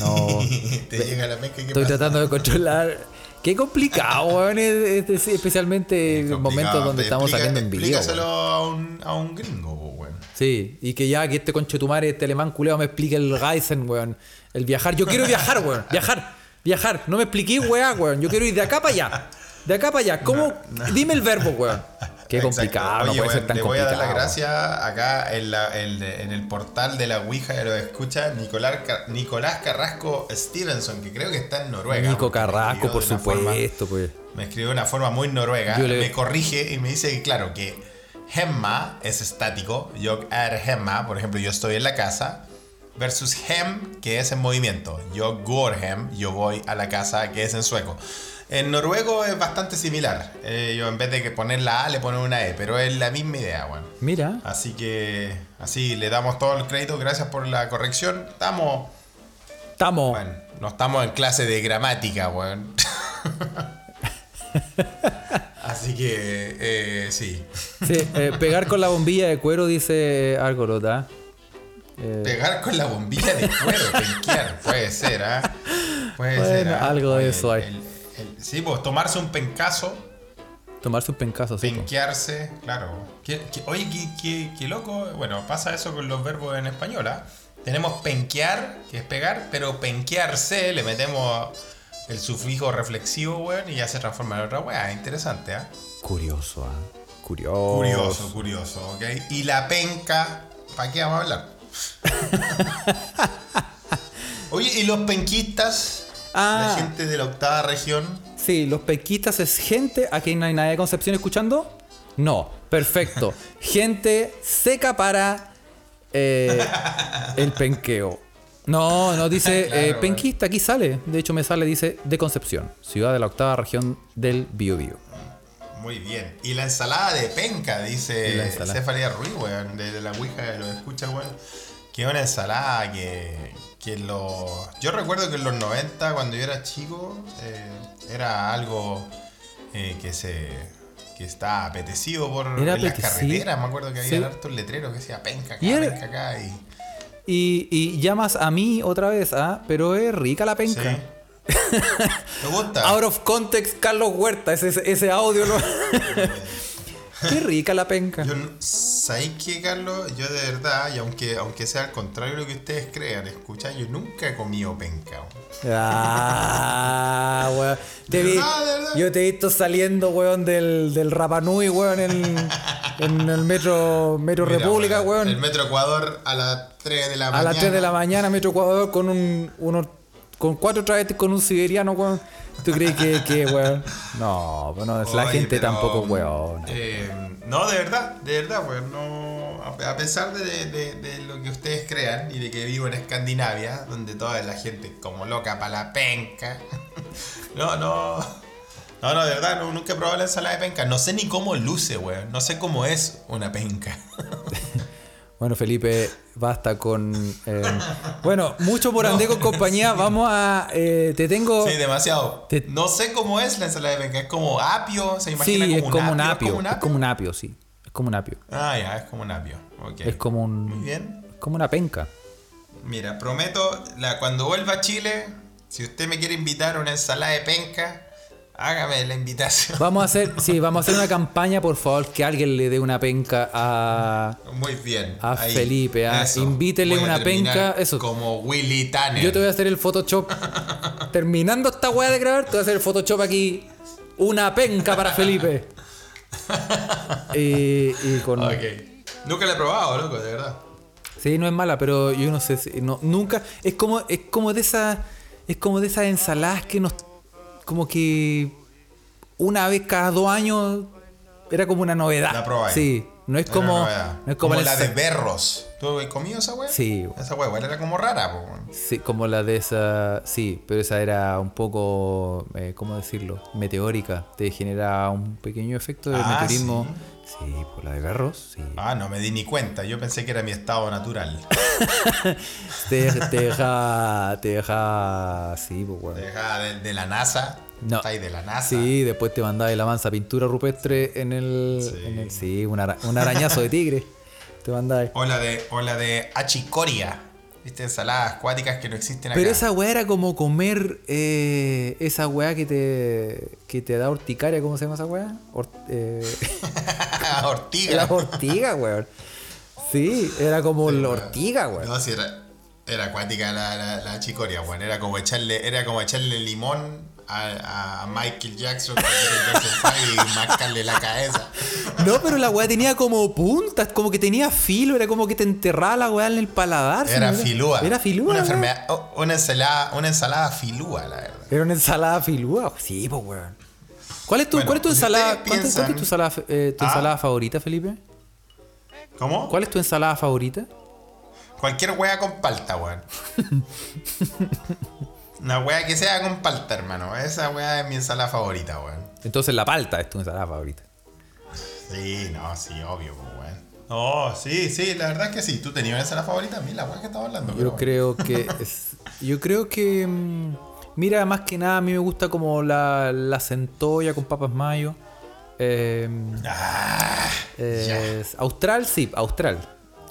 No. te llega la qué Estoy tratando de controlar. Qué complicado, weón. es- es- especialmente en momentos donde estamos explica- saliendo en video. Explícaselo weón. a un, a un gringo, weón. Sí, y que ya que este conchetumare, este alemán culeado me explique el Geisen, weón. El viajar. Yo quiero viajar, weón. Viajar, viajar. No me expliqué, weá, weón. Yo quiero ir de acá para allá. De acá para allá. ¿Cómo? Dime el verbo, weón. Qué complicado, no Oye, puede ser tan Le voy a complicado. dar las gracias acá en, la- en- en el portal de la Ouija de los escucha Nicolás, Nicolás Carrasco Stevenson, que creo que está en Noruega. Nico Carrasco, por una forma- supuesto, pues. me escribió de una forma muy noruega. Le- Me corrige y me dice que, claro, que Hemma es estático. Yo er Hemma, por ejemplo, yo estoy en la casa. Versus Hem, que es en movimiento. Yo går hem, yo voy a la casa, que es en sueco. En noruego es bastante similar. Eh, yo en vez de que poner la A, le pongo una E, pero es la misma idea, bueno. Mira. Así que, así le damos todo el crédito. Gracias por la corrección. Estamos, Estamos. bueno, no estamos en clase de gramática, weón. Así que, eh, sí. Sí, eh, pegar con la bombilla de cuero, dice Argorota. Eh, Pegar con la bombilla de cuero, penquear, puede ser, ¿ah? Puede Bueno, ser. ¿ah? algo de eso hay. el- sí, pues tomarse un pencazo, tomarse un pencazo, sí. po. penquearse, claro. ¿Qué- qué- oye, qué, qué- qué loco. Bueno, pasa eso con los verbos en español, ¿ah? Tenemos penquear, que es pegar, pero penquearse le metemos el sufijo reflexivo, weón, y ya se transforma en otra weá. Interesante, ¿ah? Curioso, ah. Curioso. Curioso, curioso, ¿ok? Y la penca, ¿para qué vamos a hablar? Oye, ¿y los penquistas? Ah. La gente de la octava región. Sí, los penquistas es gente. Aquí no hay nadie de Concepción escuchando. No, perfecto. gente seca para eh, el penqueo. No, no dice Claro, eh, penquista, aquí sale. De hecho, me sale, dice de Concepción, ciudad de la octava región del Biobío. Muy bien. Y la ensalada de penca, dice. Cefalia Ruiz, weón, de, de la Ouija de los escucha, weón. Que una ensalada que, que los... Yo recuerdo que en los 90, cuando yo era chico, eh, era algo eh, que se... que está apetecido por Era en las carreteras. Me acuerdo que había Sí. hartos letreros que decía penca acá, Y era- penca acá. Y, Y, y llamas a mí otra vez, ¿ah? Pero es rica la penca. sí. ¿Te gusta? Out of context, Carlos Huerta, ese, ese- audio. ¿no? Qué rica la penca. Yo, no- ¿Sabéis qué, Carlos? Yo de verdad, y aunque, aunque sea al contrario de lo que ustedes crean, escucha, yo nunca he comido penca. Ah, weón. Te ¿De vi- verdad? yo te he visto saliendo, weón, del, del Rapanui, weón, en, en el metro, metro Mira, República, weón, El. Metro Ecuador a las 3 de la A mañana. las 3 de la mañana, Metro Ecuador, con un, uno, con cuatro travestis con un siberiano, weón. ¿Tú crees que, que weón? No, pues no, la Oye, gente pero, tampoco, weón. eh, no, de verdad, de verdad, weón. No, a a pesar de, de- de lo que ustedes crean y de que vivo en Escandinavia, donde toda la gente es como loca para la penca. no, no. No, no, de verdad, no, nunca he probado la ensalada de penca. No sé ni cómo luce, weón. No sé cómo es una penca. Bueno, Felipe, basta con. eh, bueno, mucho por andé con compañía. Vamos a. eh, te tengo. Sí, demasiado. Te- No sé cómo es la ensalada de penca. Es como apio, se Sí, imagina es como, como un apio. apio. ¿Es como un apio? como un apio, sí. Es como un apio. Ah, ya, es como un apio. Es como un. Muy bien. es como una penca. Mira, prometo, la, cuando vuelva a Chile, si usted me quiere invitar a una ensalada de penca, hágame la invitación. Vamos a hacer, sí, vamos a hacer una campaña, por favor, que alguien le dé una penca a. Muy bien. A Felipe, ah, Eso. invítele una penca, eso. Como Willy Tanner. Yo te voy a hacer el Photoshop. Terminando esta weá de grabar, te voy a hacer el Photoshop aquí. Una penca para Felipe. Y, y con. Ok. Nunca la he probado, loco, de verdad. Sí, no es mala, pero yo no sé si. No, nunca. Es como, es como de esas. Es como de esas ensaladas que nos. Como que. Una vez cada dos años. Era como una novedad. La. Sí. No es como. una novedad. No es como, la de berros. ¿Tú has comido esa weá? Sí. Esa igual era como rara, po. Sí, como la de esa. Sí, pero esa era un poco. eh, ¿Cómo decirlo? Meteórica. Te genera un pequeño efecto de Ah, meteorismo Sí, por la de garros, sí. Ah, no me di ni cuenta. Yo pensé que era mi estado natural. Te, te deja. Te deja. Sí, pues, weón. Deja de, de la NASA. No. Está ahí de la NASA. Sí, después te mandaba la mansa pintura rupestre en el. Sí. en el- sí, un, ara- un arañazo de tigre. Te mandaba. O la de, o la de achicoria. ¿Viste? Ensaladas acuáticas que no existen acá. Pero esa weá era como comer eh, esa weá que te, que te da horticaria, ¿cómo se llama esa weá? Hort- eh, Ortiga. la ortiga, weón. Sí, era como Sí, la ortiga, weón. No, sí, era, era acuática la, la, la chicoria, weón. Era como echarle, era como echarle limón a, a Michael Jackson, y mascarle la cabeza. No, pero la weá tenía como puntas, como que tenía filo, era como que te enterraba la weá en el paladar. Era filúa. Era filúa. Una enfermedad, oh, una ensalada, una ensalada filúa, la verdad. Era una ensalada filúa. Sí, pues weón. ¿Cuál es tu, Bueno, cuál es tu ensalada? cuál es- cuál es tu ensalada, eh, tu Ah. ensalada favorita, Felipe? ¿Cómo? ¿Cuál es tu ensalada favorita? Cualquier wea con palta, weón. Una wea que sea con palta, hermano. Esa wea es mi ensalada favorita, weón. Entonces la palta es tu ensalada favorita. Sí, no, sí, obvio, pues, weón. No, sí, sí, la verdad es que sí. ¿Tú tenías una ensalada favorita? A mí, la wea que estaba hablando. Yo bueno. creo que es, yo creo que mm, mira más que nada a mí me gusta como la, la centolla con papas mayo. Eh, Ah, austral sí, austral.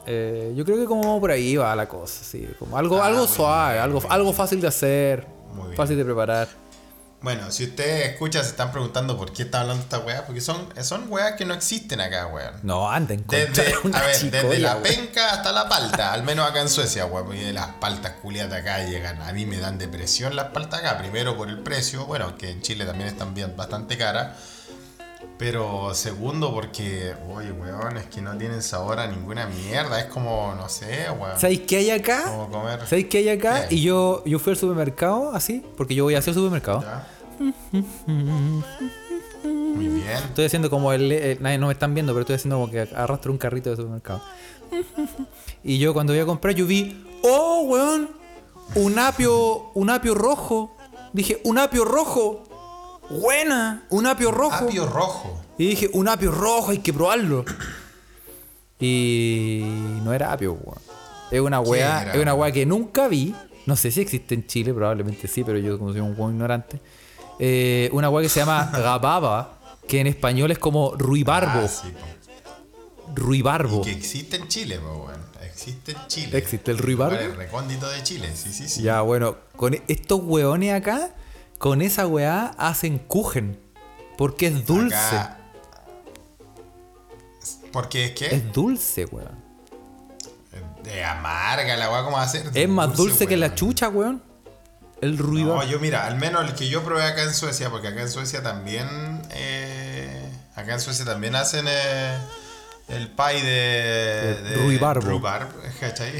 Eh, yo creo que como por ahí va la cosa, sí, como algo Ah, algo suave, bien, algo algo fácil de hacer, fácil de preparar. Bueno, si ustedes escuchan, se están preguntando por qué está hablando esta wea, porque son, son weas que no existen acá, weón. No, anda en Desde, una a ver, desde la penca hasta la palta, al menos acá en Suecia, weón. Y las paltas culiatas acá llegan. A mí me dan depresión las paltas acá. Primero por el precio, bueno, que en Chile también están bien, bastante caras. Pero segundo porque, oye, weón, es que no tienen sabor a ninguna mierda. Es como, no sé, weón. ¿Sabéis qué hay acá? Como comer. ¿Sabéis qué hay acá? ¿Qué? Y yo, yo fui al supermercado así, porque yo voy hacia el supermercado. ¿Ya? Muy bien. Estoy haciendo como el, nadie no me están viendo, pero estoy haciendo como que arrastro un carrito de supermercado. Y yo cuando voy a comprar, yo vi, oh, weón, un apio, un apio rojo. Dije, un apio rojo. Buena, un apio rojo. Apio rojo. Y dije, un apio rojo, hay que probarlo. Y no era apio, weón. Es una weá, es una weá que nunca vi. No sé si existe en Chile, probablemente sí, pero yo como soy un weón ignorante. Eh, una weá que se llama gababa, que en español es como ruibarbo. Ah, sí, ruibarbo. Que existe en Chile, pues, weón. Existe en Chile. ¿Existe el ruibarbo? El recóndito de Chile, sí, sí, sí. Ya, bueno, con estos weones acá, con esa weá hacen kuchen. Porque es dulce. Acá- Porque es que Es dulce, weón. de amarga la weá, ¿cómo va a ser? Es más dulce que la chucha, weón. El ruido. No, yo mira, al menos el que yo probé acá en Suecia, porque acá en Suecia también. eh, acá en Suecia también hacen eh, el pie de. De de ruibarbo. ¿cachai?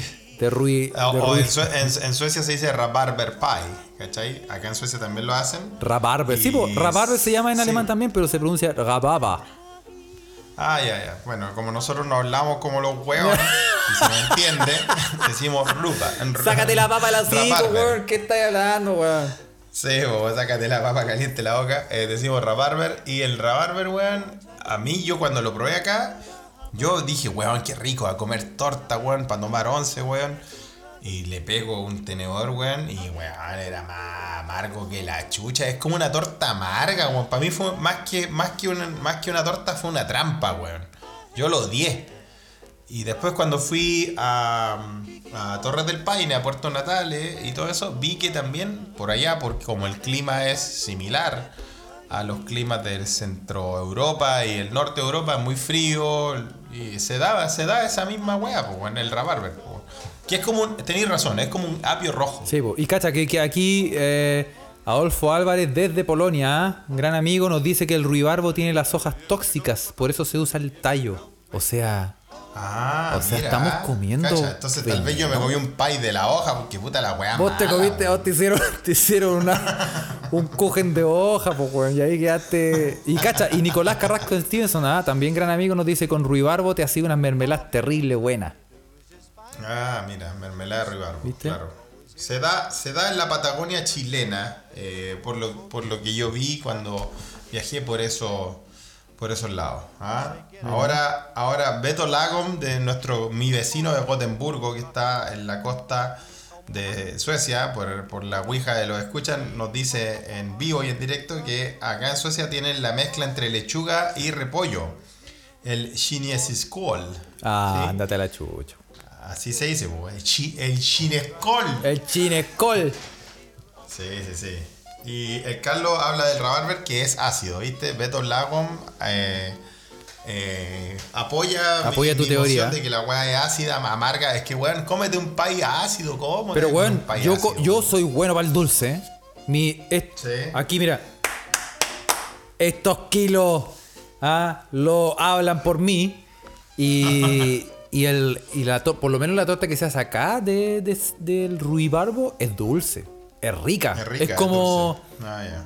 De rui, O, de o en, Sue- en- en Suecia se dice rabarber pie, ¿cachai? Acá en Suecia también lo hacen. Rabarber. Sí, Y- po, rabarber se llama en sí. alemán también, pero se pronuncia rababa. Ah, ya, ya. Bueno, como nosotros no hablamos como los huevos, y se nos entiende, decimos ruba. Sácate la papa hocico, Rabarber. weón. ¿Qué estás hablando, weón? Sí, vos sácate la papa caliente en la boca. Eh, decimos rabarber. Y el rabarber, weón, a mí yo cuando lo probé acá, yo dije, weón, qué rico, a comer torta, weón, para tomar once, weón. Y le pego un tenedor, weón, y weón, era más amargo que la chucha. Es como una torta amarga, weón. Para mí fue más que, más, que una, más que una torta, fue una trampa, weón. Yo lo odié. Y después cuando fui a, a Torres del Paine, a Puerto Natales y todo eso, vi que también por allá, porque como el clima es similar a los climas del centro Europa y el norte de Europa, es muy frío, y se da, se da esa misma wea, pues, en el rabarber. Que es como un, tenéis razón, es como un apio rojo. Sí, po. y cacha, que, que aquí eh, Adolfo Álvarez desde Polonia, un gran amigo, nos dice que el ruibarbo tiene las hojas tóxicas, por eso se usa el tallo. O sea, Ah, O sea, mira, estamos comiendo cacha, entonces tal vez yo me comí un pie de la hoja, porque puta la wea vos te comiste, vos te hicieron, te hicieron una, un cogen de hoja, pues, weón, y ahí quedaste. Y cacha, y Nicolás Carrasco Stevenson, ¿ah? también gran amigo, nos dice con ruibarbo te hacía unas mermeladas terrible buenas. Ah, mira, mermelada de ruibarbo, ¿Viste? claro. Se da, se da en la Patagonia chilena, eh, por, lo, por lo que yo vi cuando viajé por eso, por esos lados. ¿ah? Ahora, ahora Beto Lagom, de nuestro mi vecino de Gotemburgo, que está en la costa de Suecia, por, por la Ouija de los escuchan, nos dice en vivo y en directo que acá en Suecia tienen la mezcla entre lechuga y repollo. El Shinesiskol. Ah, ¿sí? ándate a la chucha. Así se dice, po, el, chi, el Shineskol. El chinescol. Sí, sí, sí. Y el Carlos habla del rabarber que es ácido, ¿viste? Beto Lagom eh, eh, apoya, Apoya tu teoría. de que la weá es ácida, amarga. Es que, weón, cómete un país ácido, ¿cómo? Pero weón, yo, ácido, yo weón? soy bueno para el dulce. ¿eh? Mi, Sí. Aquí, mira. Estos kilos ah, lo hablan por mí. Y, y, el, y la to- por lo menos la torta que se hace acá de, de- del ruibarbo es dulce. Es rica. Es rica. como. dulce. Ah.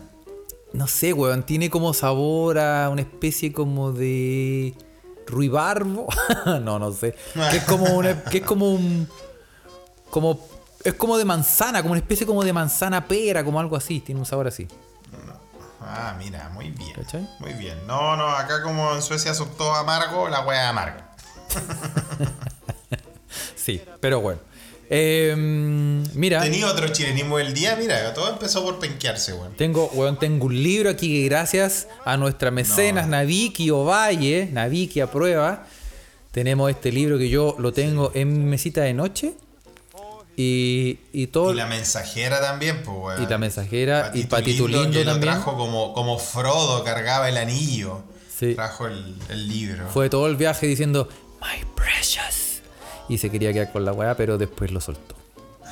No sé, weón. Tiene como sabor a una especie como de. Ruibarbo. no, no sé. Que es como una, que es como un. Como. Es como de manzana, como una especie como de manzana pera, como algo así. Tiene un sabor así. Ah, mira, muy bien. ¿Cachai? Muy bien. No, no, acá como en Suecia son todos amargos, la es amarga. Sí, pero bueno. Eh, mira, Tenía otro chilenismo del día, mira, todo empezó por penquearse, weón. tengo, weón, tengo un libro aquí que gracias a nuestra mecenas No. Naviki Ovalle, Naviki a prueba, tenemos este libro que yo lo tengo en mi mesita de noche. Y, y todo. Y la mensajera también, pues, weón. Y la mensajera, y Patito que Lindo lo también. trajo como, como Frodo cargaba el anillo. Sí. Trajo el, el libro. Fue todo el viaje diciendo, My precious. Y se quería quedar con la weá, pero después lo soltó.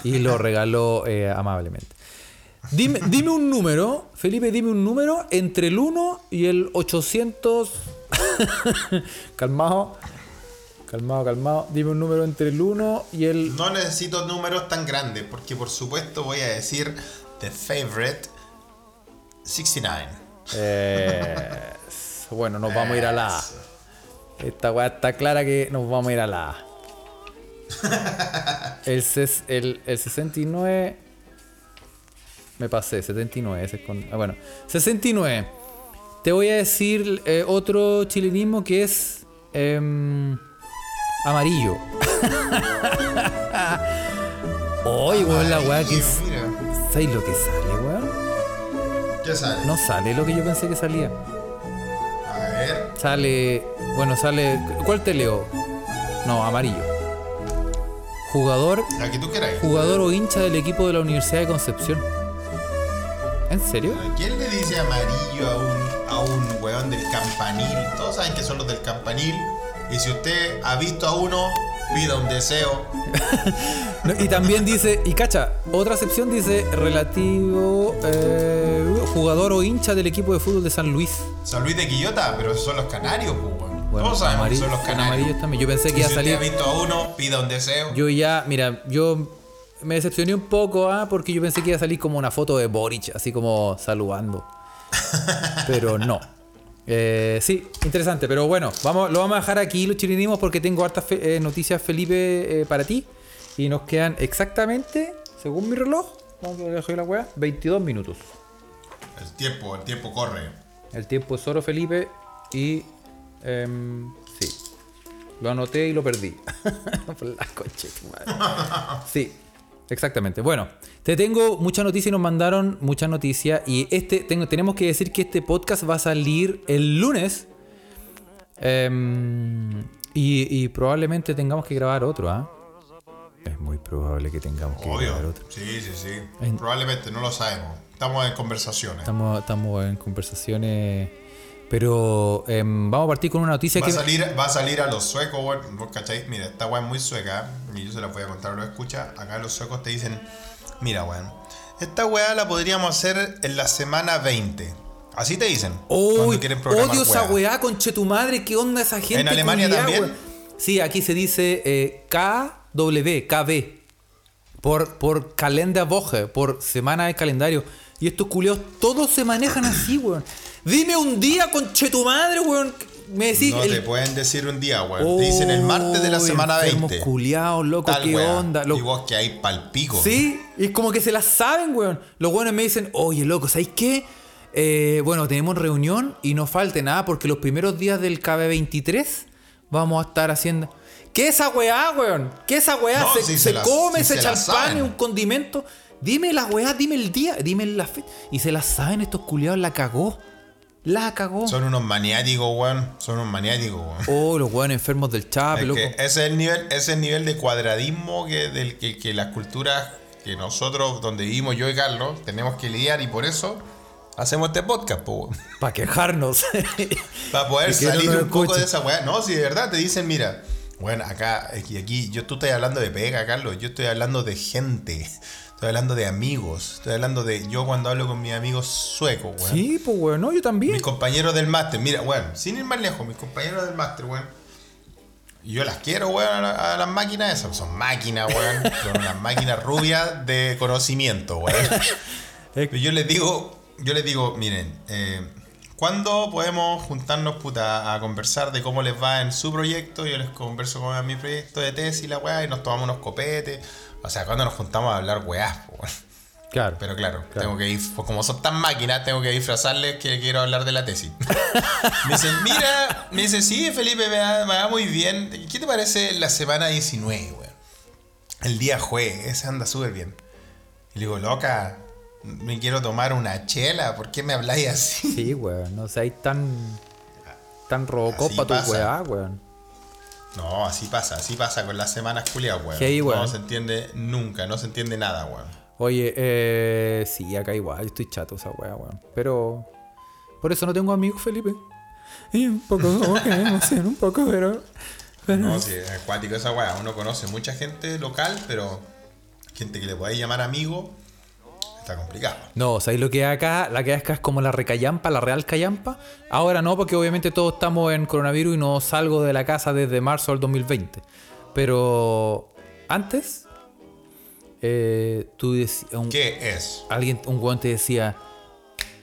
Y lo regaló eh, amablemente. Dime, dime un número, Felipe, dime un número entre el 1 y el 800. calmado, calmado, calmado. Dime un número entre el 1 y el. No necesito números tan grandes, porque por supuesto voy a decir The Favorite 69. Eh, bueno, nos vamos a ir a la A. Esta weá está clara que nos vamos a ir a la A. El, ses- el, el 69. Me pasé, 79. ese es con- ah, bueno, 69. Te voy a decir eh, otro chilenismo que es em, amarillo. Oye, weón, la weá que es. Mira, ¿Sabes lo que sale, weón? ¿qué sale? No sale lo que yo pensé que salía. A ver. Sale. Bueno, sale. ¿Cuál te leo? No, amarillo. Jugador. La que tú quieras. Jugador o hincha del equipo de la Universidad de Concepción. ¿En serio? ¿Quién le dice amarillo a un, a un weón del campanil? Todos saben que son los del campanil. Y si usted ha visto a uno, pida un deseo. No, y también dice, y cacha, otra excepción dice relativo eh, jugador o hincha del equipo de fútbol de San Luis. San Luis de Quillota, pero esos son los canarios, pues, weón. Bueno, Todos sabemos amarillo- que son los canarios. amarillos también. Yo pensé que iba a usted salir. ha visto a uno, pida un deseo. Yo ya, mira, yo me decepcioné un poco, ¿ah? porque yo pensé que iba a salir como una foto de Boric, así como saludando. Pero no. Eh, sí, interesante, pero bueno, vamos, lo vamos a dejar aquí los chilenismos porque tengo hartas fe- eh, noticias, Felipe, eh, para ti. Y nos quedan exactamente, según mi reloj, vamos a dejar la weá, 22 minutos. El tiempo, el tiempo corre. El tiempo es oro, Felipe, y. em, sí. Lo anoté y lo perdí. Por la tu madre. Sí, exactamente. Bueno, te tengo muchas noticias y nos mandaron muchas noticias. Y este tengo, tenemos que decir que este podcast va a salir el lunes. Em, y, y probablemente tengamos que grabar otro, ¿ah? Es muy probable que tengamos que grabar Obvio. otro. Sí, sí, sí. En- Probablemente, no lo sabemos. Estamos en conversaciones. Estamos, estamos en conversaciones. Pero em, vamos a partir con una noticia Va a, que. salir, va a salir a los suecos, weón. ¿Vos cacháis? Mira, esta weá es muy sueca. Y yo se la voy a contar, lo escucha. Acá los suecos te dicen: Mira, weón. Esta weá la podríamos hacer en la semana 20. Así te dicen. Programar odio esa weá. conche tu madre, ¿qué onda esa gente? ¿En Alemania culiá, también? weón? Sí, aquí se dice eh, KW, KB. Por, por Kalenderwoche, por semana de calendario. Y estos culiados todos se manejan así, weón. Dime un día, conche tu madre, weón. Me decís. No el- te pueden decir un día, weón. Te dicen el martes de la semana enfermos 20. culiados, loco, Tal qué onda. Lo- Y vos que hay palpico. Sí, y es como que se las saben, weón. Los weones me dicen, oye, loco, ¿sabéis qué? Eh, bueno, tenemos reunión y no falte nada porque los primeros días del KB23 vamos a estar haciendo. ¿Qué esa weá, weón? ¿Qué esa weá? No, se sí se se come ese se champán un condimento. Dime la weá, dime el día, dime la fecha. Y se la saben estos culiados, la cagó. La cagó. Son unos maniáticos, weón. Son unos maniáticos, weón. Oh, los weones enfermos del chape, Es loco. que ese es el nivel, ese es el nivel de cuadradismo que, del, que, que las culturas que nosotros, donde vivimos yo y Carlos, tenemos que lidiar y por eso hacemos este podcast, po, weón. Para quejarnos. Para poder no salir nos un poco de esa weá. No, si de verdad te dicen, mira, bueno, acá, aquí, aquí, yo tú estás hablando de pega, Carlos, yo estoy hablando de gente, estoy hablando de amigos, estoy hablando de yo cuando hablo con mis amigos suecos, weón. sí, pues weón, no, yo también. Mis compañeros del máster, mira, weón, sin ir más lejos, mis compañeros del máster, weón. Yo las quiero, weón, a, la- a las máquinas esas. Son máquinas, weón. Son unas máquinas rubias de conocimiento, weón. Pero yo les digo, yo les digo, miren, eh, ¿cuándo podemos juntarnos, puta, a conversar de cómo les va en su proyecto? Yo les converso va mi proyecto de tesis, la weá, y nos tomamos unos copetes. O sea, ¿cuándo nos juntamos a hablar weás? Claro. Pero claro, tengo que ir, pues como son tan máquinas, tengo que disfrazarles que quiero hablar de la tesis. me dicen, mira, me dice, sí, Felipe, me va, me va muy bien. ¿Qué te parece la semana 19, weón? El día jueves, ese anda súper bien. Y le digo, loca, me quiero tomar una chela, ¿por qué me habláis así? Sí, weón, no seáis tan. tan robocop Así pa' tu weá, weón. No, así pasa, así pasa con las semanas culiadas, weón. Sí, weón. No se entiende nunca, no se entiende nada, weón. Oye, eh. Sí, acá igual, estoy chato esa weá, weón. Pero. Por eso no tengo amigos, Felipe. Y un poco, que me emociono un poco, pero. pero No, sí, es acuático esa weá. Uno conoce mucha gente local, pero gente que le podáis llamar amigo, está complicado. No, ¿sabéis lo que acá? La que acá es como la recallampa, la real callampa. Ahora no, porque obviamente todos estamos en coronavirus y no salgo de la casa desde marzo del 2020. Pero antes, eh, tú decías, un, ¿Qué es? alguien, un weón te decía,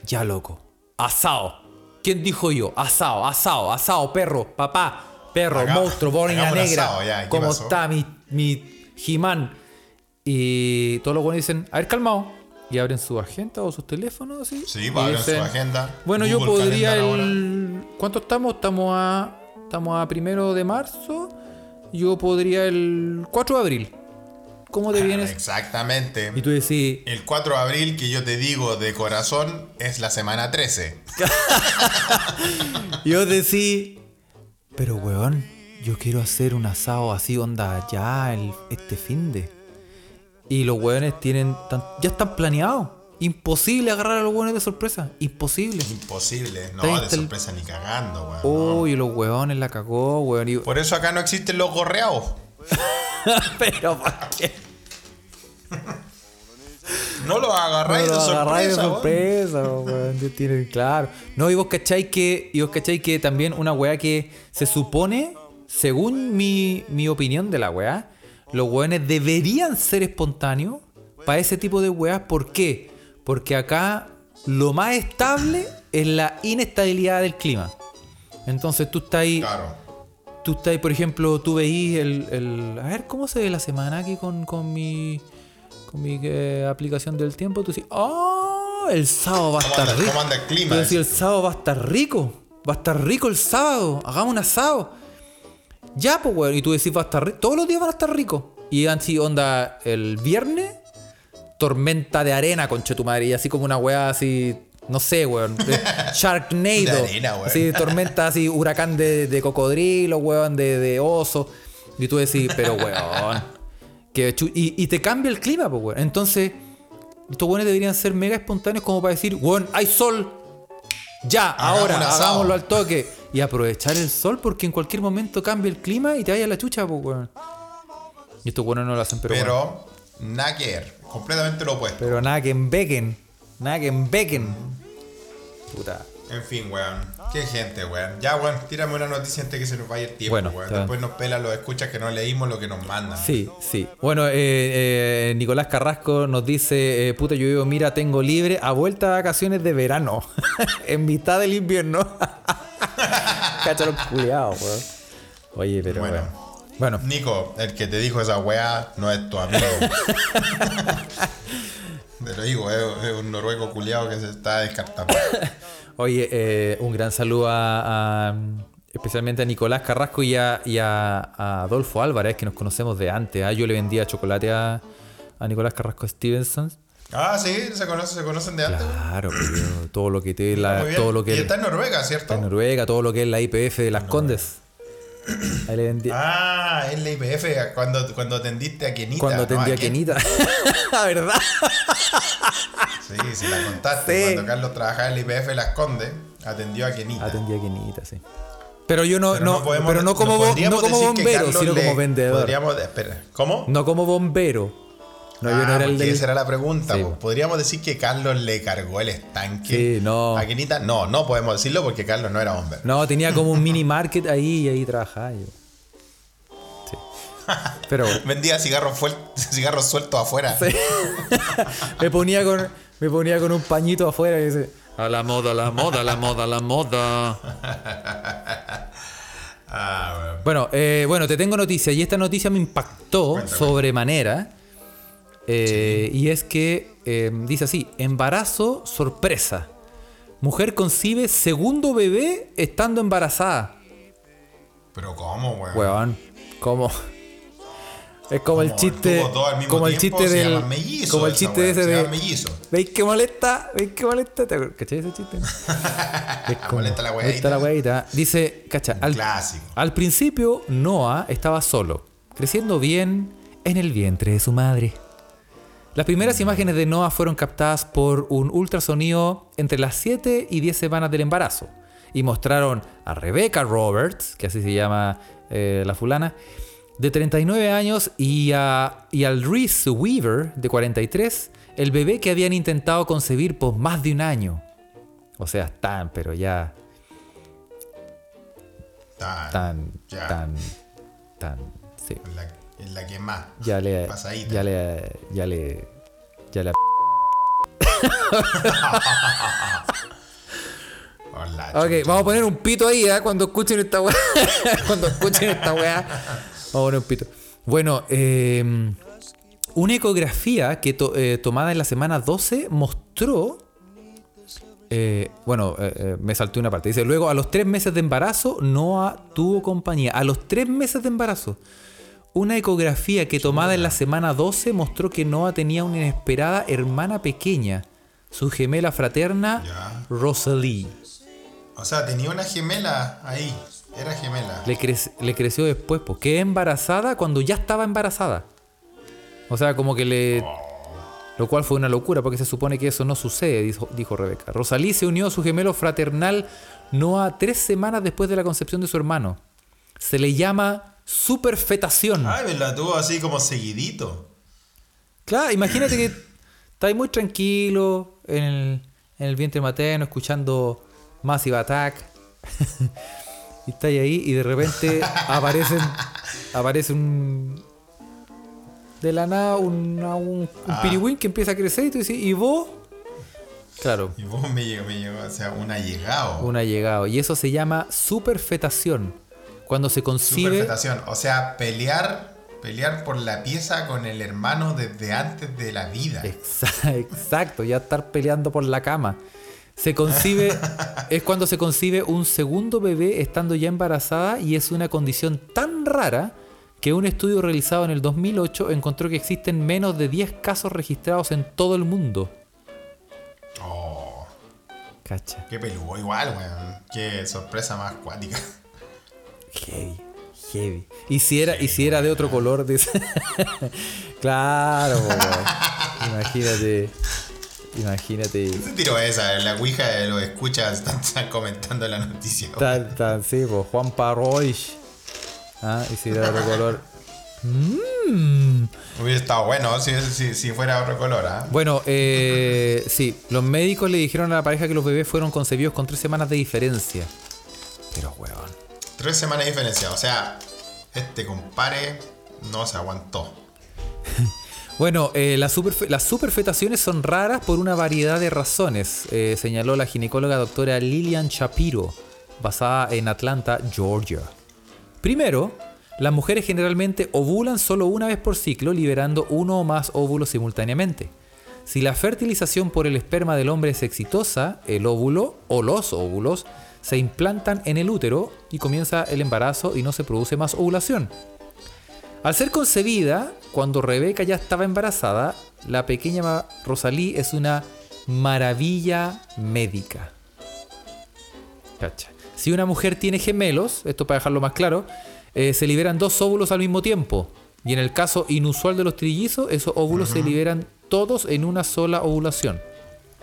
ya loco, asado. ¿Quién dijo yo? Asado, asado, asado, perro, papá, perro, monstruo, un negra. asado, ya, ¿qué ¿Cómo pasó? está mi, mi He-Man? Y todos los buenos dicen, a ver, calmado. Y abren su agenda o sus teléfonos, así. Sí, y va a abrir su agenda. Bueno, yo podría el... ¿Cuánto estamos? Estamos a... Estamos a primero de marzo. Yo podría el 4 de abril. ¿Cómo te Ah, vienes? Exactamente. Y tú decís, El 4 de abril, que yo te digo de corazón, es la semana 13. Yo decí, pero weón, yo quiero hacer un asado así, onda, ya el, este fin de. Y los weones tienen, tan- ya están planeados. Imposible agarrar a los weones de sorpresa. Imposible. Imposible. No, de sorpresa ni cagando, weón. no. Uy, los weones la cagó, weón. y- Por eso acá no existen los gorreados. pero ¿para qué? No los agarráis No de lo agarráis de sorpresa, weón. sorpresa, weón. Tienen- claro. No, y vos cacháis que, y vos cacháis que también una weá que se supone, según mi, mi opinión de la weá, los weones deberían ser espontáneos para ese tipo de weas. ¿Por qué? Porque acá lo más estable es la inestabilidad del clima. Entonces tú estás ahí, Claro. tú estás ahí, por ejemplo, tú veís el, el- A ver, ¿cómo se ve la semana aquí con, con mi, con mi eh, aplicación del tiempo? Tú decís, ¡oh! El sábado va a ¿Cómo estar rico. cómo anda el clima? Tú decís, el sábado va a estar rico. Va a estar rico el sábado. Hagamos un asado. Ya, pues, weón. Y tú decís, va a estar rico. Todos los días van a estar ricos. Y así, onda, el viernes, tormenta de arena, conche tu madre. Y así como una weá así. No sé, weón. Sharknado. De arena, weón. Así, tormenta así, huracán de, de cocodrilo, weón, de, de oso. Y tú decís, pero weón. Que y, y te cambia el clima, pues, weón. Entonces, estos weones deberían ser mega espontáneos como para decir, weón, hay sol. Ya, ahora, hagámoslo al toque. Y aprovechar el sol porque en cualquier momento cambia el clima y te vaya la chucha, pues, weón. Y estos weones no lo hacen, pero, Pero, bueno. nada que ver. Completamente lo opuesto. Pero nada que en bequen. Nada que en bequen. Puta. En fin, weón. Qué gente, weón. Ya, weón, tírame una noticia antes que se nos vaya el tiempo, Bueno, weón. está. Después nos pelan los escuchas que no leímos lo que nos mandan. Sí, sí. Bueno, eh, eh, Nicolás Carrasco nos dice, eh, puta, yo digo, mira, tengo libre a vuelta de vacaciones de verano. en mitad del invierno. Cáchalo culiado, weón. Oye, pero Bueno. bueno. Bueno, Nico, el que te dijo esa weá no es tu amigo. Te lo digo, es, es un noruego culiado que se está descartando. Oye, eh, un gran saludo a, a- especialmente a Nicolás Carrasco y a, y a- a Adolfo Álvarez, que nos conocemos de antes. ¿ah? Yo le vendía chocolate a, a Nicolás Carrasco Stevenson. Ah, sí, se conocen, se conocen de antes. Claro, yo- todo lo que te la, todo lo que y está en Noruega, ¿cierto? está en Noruega, todo lo que es la IPF de las Condes. Ahí le vendía. Ah, es la IPF cuando, cuando atendiste a Kenita. cuando ¿no? atendía a Ken. Kenita. La verdad. Sí, sí, la contaste. Sí. Cuando Carlos trabajaba en la IPF Las Condes, atendió a Kenita. Atendía a Kenita, sí. Pero yo no, Pero no, podemos- pero no como, no como bombero, sino le- como vendedor. Podríamos, espera, ¿cómo? No como bombero. No, yo Ah, no era el esa era la pregunta. Sí. ¿Podríamos decir que Carlos le cargó el estanque Sí, no. a Kenita? No, no podemos decirlo porque Carlos no era hombre. No, tenía como un mini market ahí y ahí trabajaba yo. Sí. Pero Vendía cigarros, cigarros sueltos afuera. sí. me ponía con me ponía con un pañito afuera y dice, a la moda, la moda, la moda, la moda. Ah, bueno. Bueno, eh, bueno, te tengo noticia y esta noticia me impactó Cuéntame. sobremanera. Eh, Y es que eh, dice así: embarazo sorpresa. Mujer concibe segundo bebé estando embarazada. Pero ¿cómo, weón? Weón, ¿cómo? Es como el chiste. Como el chiste del. Como el chiste ese se de. ¿Veis que molesta? ¿Veis que molesta? ¿Te acuer- ¿Cachai ese chiste? Es como, Molesta la weadita. Dice, cacha, al, Clásico. al principio Noah estaba solo, creciendo bien en el vientre de su madre. Las primeras imágenes de Noah fueron captadas por un ultrasonido entre las 7 y 10 semanas del embarazo y mostraron a Rebecca Roberts, que así se llama eh, la fulana, de 39 años y, a, y al Reese Weaver, de 43, el bebé que habían intentado concebir por más de un año. O sea, están, pero ya Tan, tan, ya. tan, tan, sí. En la, en la que más. Ya le, Pasadita. ya le, ya le, ya le. Hola, Ok, vamos a poner un pito ahí, ¿eh? Cuando escuchen esta weá. Cuando escuchen esta weá. A poner un pito. Bueno, eh, una ecografía que to- eh, tomada en la semana 12 mostró. eh, bueno, eh, me salté una parte. Dice, luego a los tres meses de embarazo, Noah tuvo compañía. A los tres meses de embarazo. Una ecografía que tomada en la semana 12 mostró que Noah tenía una inesperada hermana pequeña. Su gemela fraterna, Ya. Rosalie. O sea, tenía una gemela ahí. Era gemela. Le, crec- le creció después, pues quedé embarazada cuando ya estaba embarazada. O sea, como que le... Lo cual fue una locura porque se supone que eso no sucede, dijo, dijo Rebeca. Rosalí se unió a su gemelo fraternal Noah tres semanas después de la concepción de su hermano. Se le llama superfetación. Ay, me la tuvo así como seguidito. Claro, imagínate que estáis muy tranquilo en el, en el vientre materno escuchando Massive Attack. y estáis ahí y de repente aparecen, aparece un... De la nada un, un Ah. pirigüín que empieza a crecer y tú dices, ¿y vos? Claro, Y vos me llegó, me llegó, o sea, un allegado. un allegado. Y eso se llama superfetación. Cuando se concibe... Superfetación. O sea, pelear, pelear por la pieza con el hermano desde antes de la vida. Exa- Exacto, ya estar peleando por la cama. Se concibe, es cuando se concibe un segundo bebé estando ya embarazada y es una condición tan rara que un estudio realizado en el 2008 encontró que existen menos de 10 casos registrados en todo el mundo. Oh, Cacha. qué peludo igual, weón. Qué sorpresa más acuática. Heavy, heavy. Y si era, y si era de otro color, dice. claro, weón. imagínate. Imagínate. Se tiró esa, la ouija de los escuchas están, están comentando la noticia. Tan, tan, sí, pues, Juan Parroy. Ah, y si era otro color. Mm. Hubiera estado bueno si, si, si fuera otro color, ¿ah? Bueno, eh, sí, los médicos le dijeron a la pareja que los bebés fueron concebidos con tres semanas de diferencia. Pero, weón. Tres semanas de diferencia. O sea, este compare no se aguantó. Bueno, eh, las, superfe- las superfetaciones son raras por una variedad de razones, eh, señaló la ginecóloga doctora Lillian Shapiro, basada en Atlanta, Georgia. Primero, las mujeres generalmente ovulan solo una vez por ciclo, liberando uno o más óvulos simultáneamente. Si la fertilización por el esperma del hombre es exitosa, el óvulo o los óvulos se implantan en el útero y comienza el embarazo y no se produce más ovulación. Al ser concebida, cuando Rebeca ya estaba embarazada, la pequeña Rosalí es una maravilla médica. Cacha. Si una mujer tiene gemelos, esto para dejarlo más claro, eh, se liberan dos óvulos al mismo tiempo. Y en el caso inusual de los trillizos, esos óvulos se liberan todos en una sola ovulación.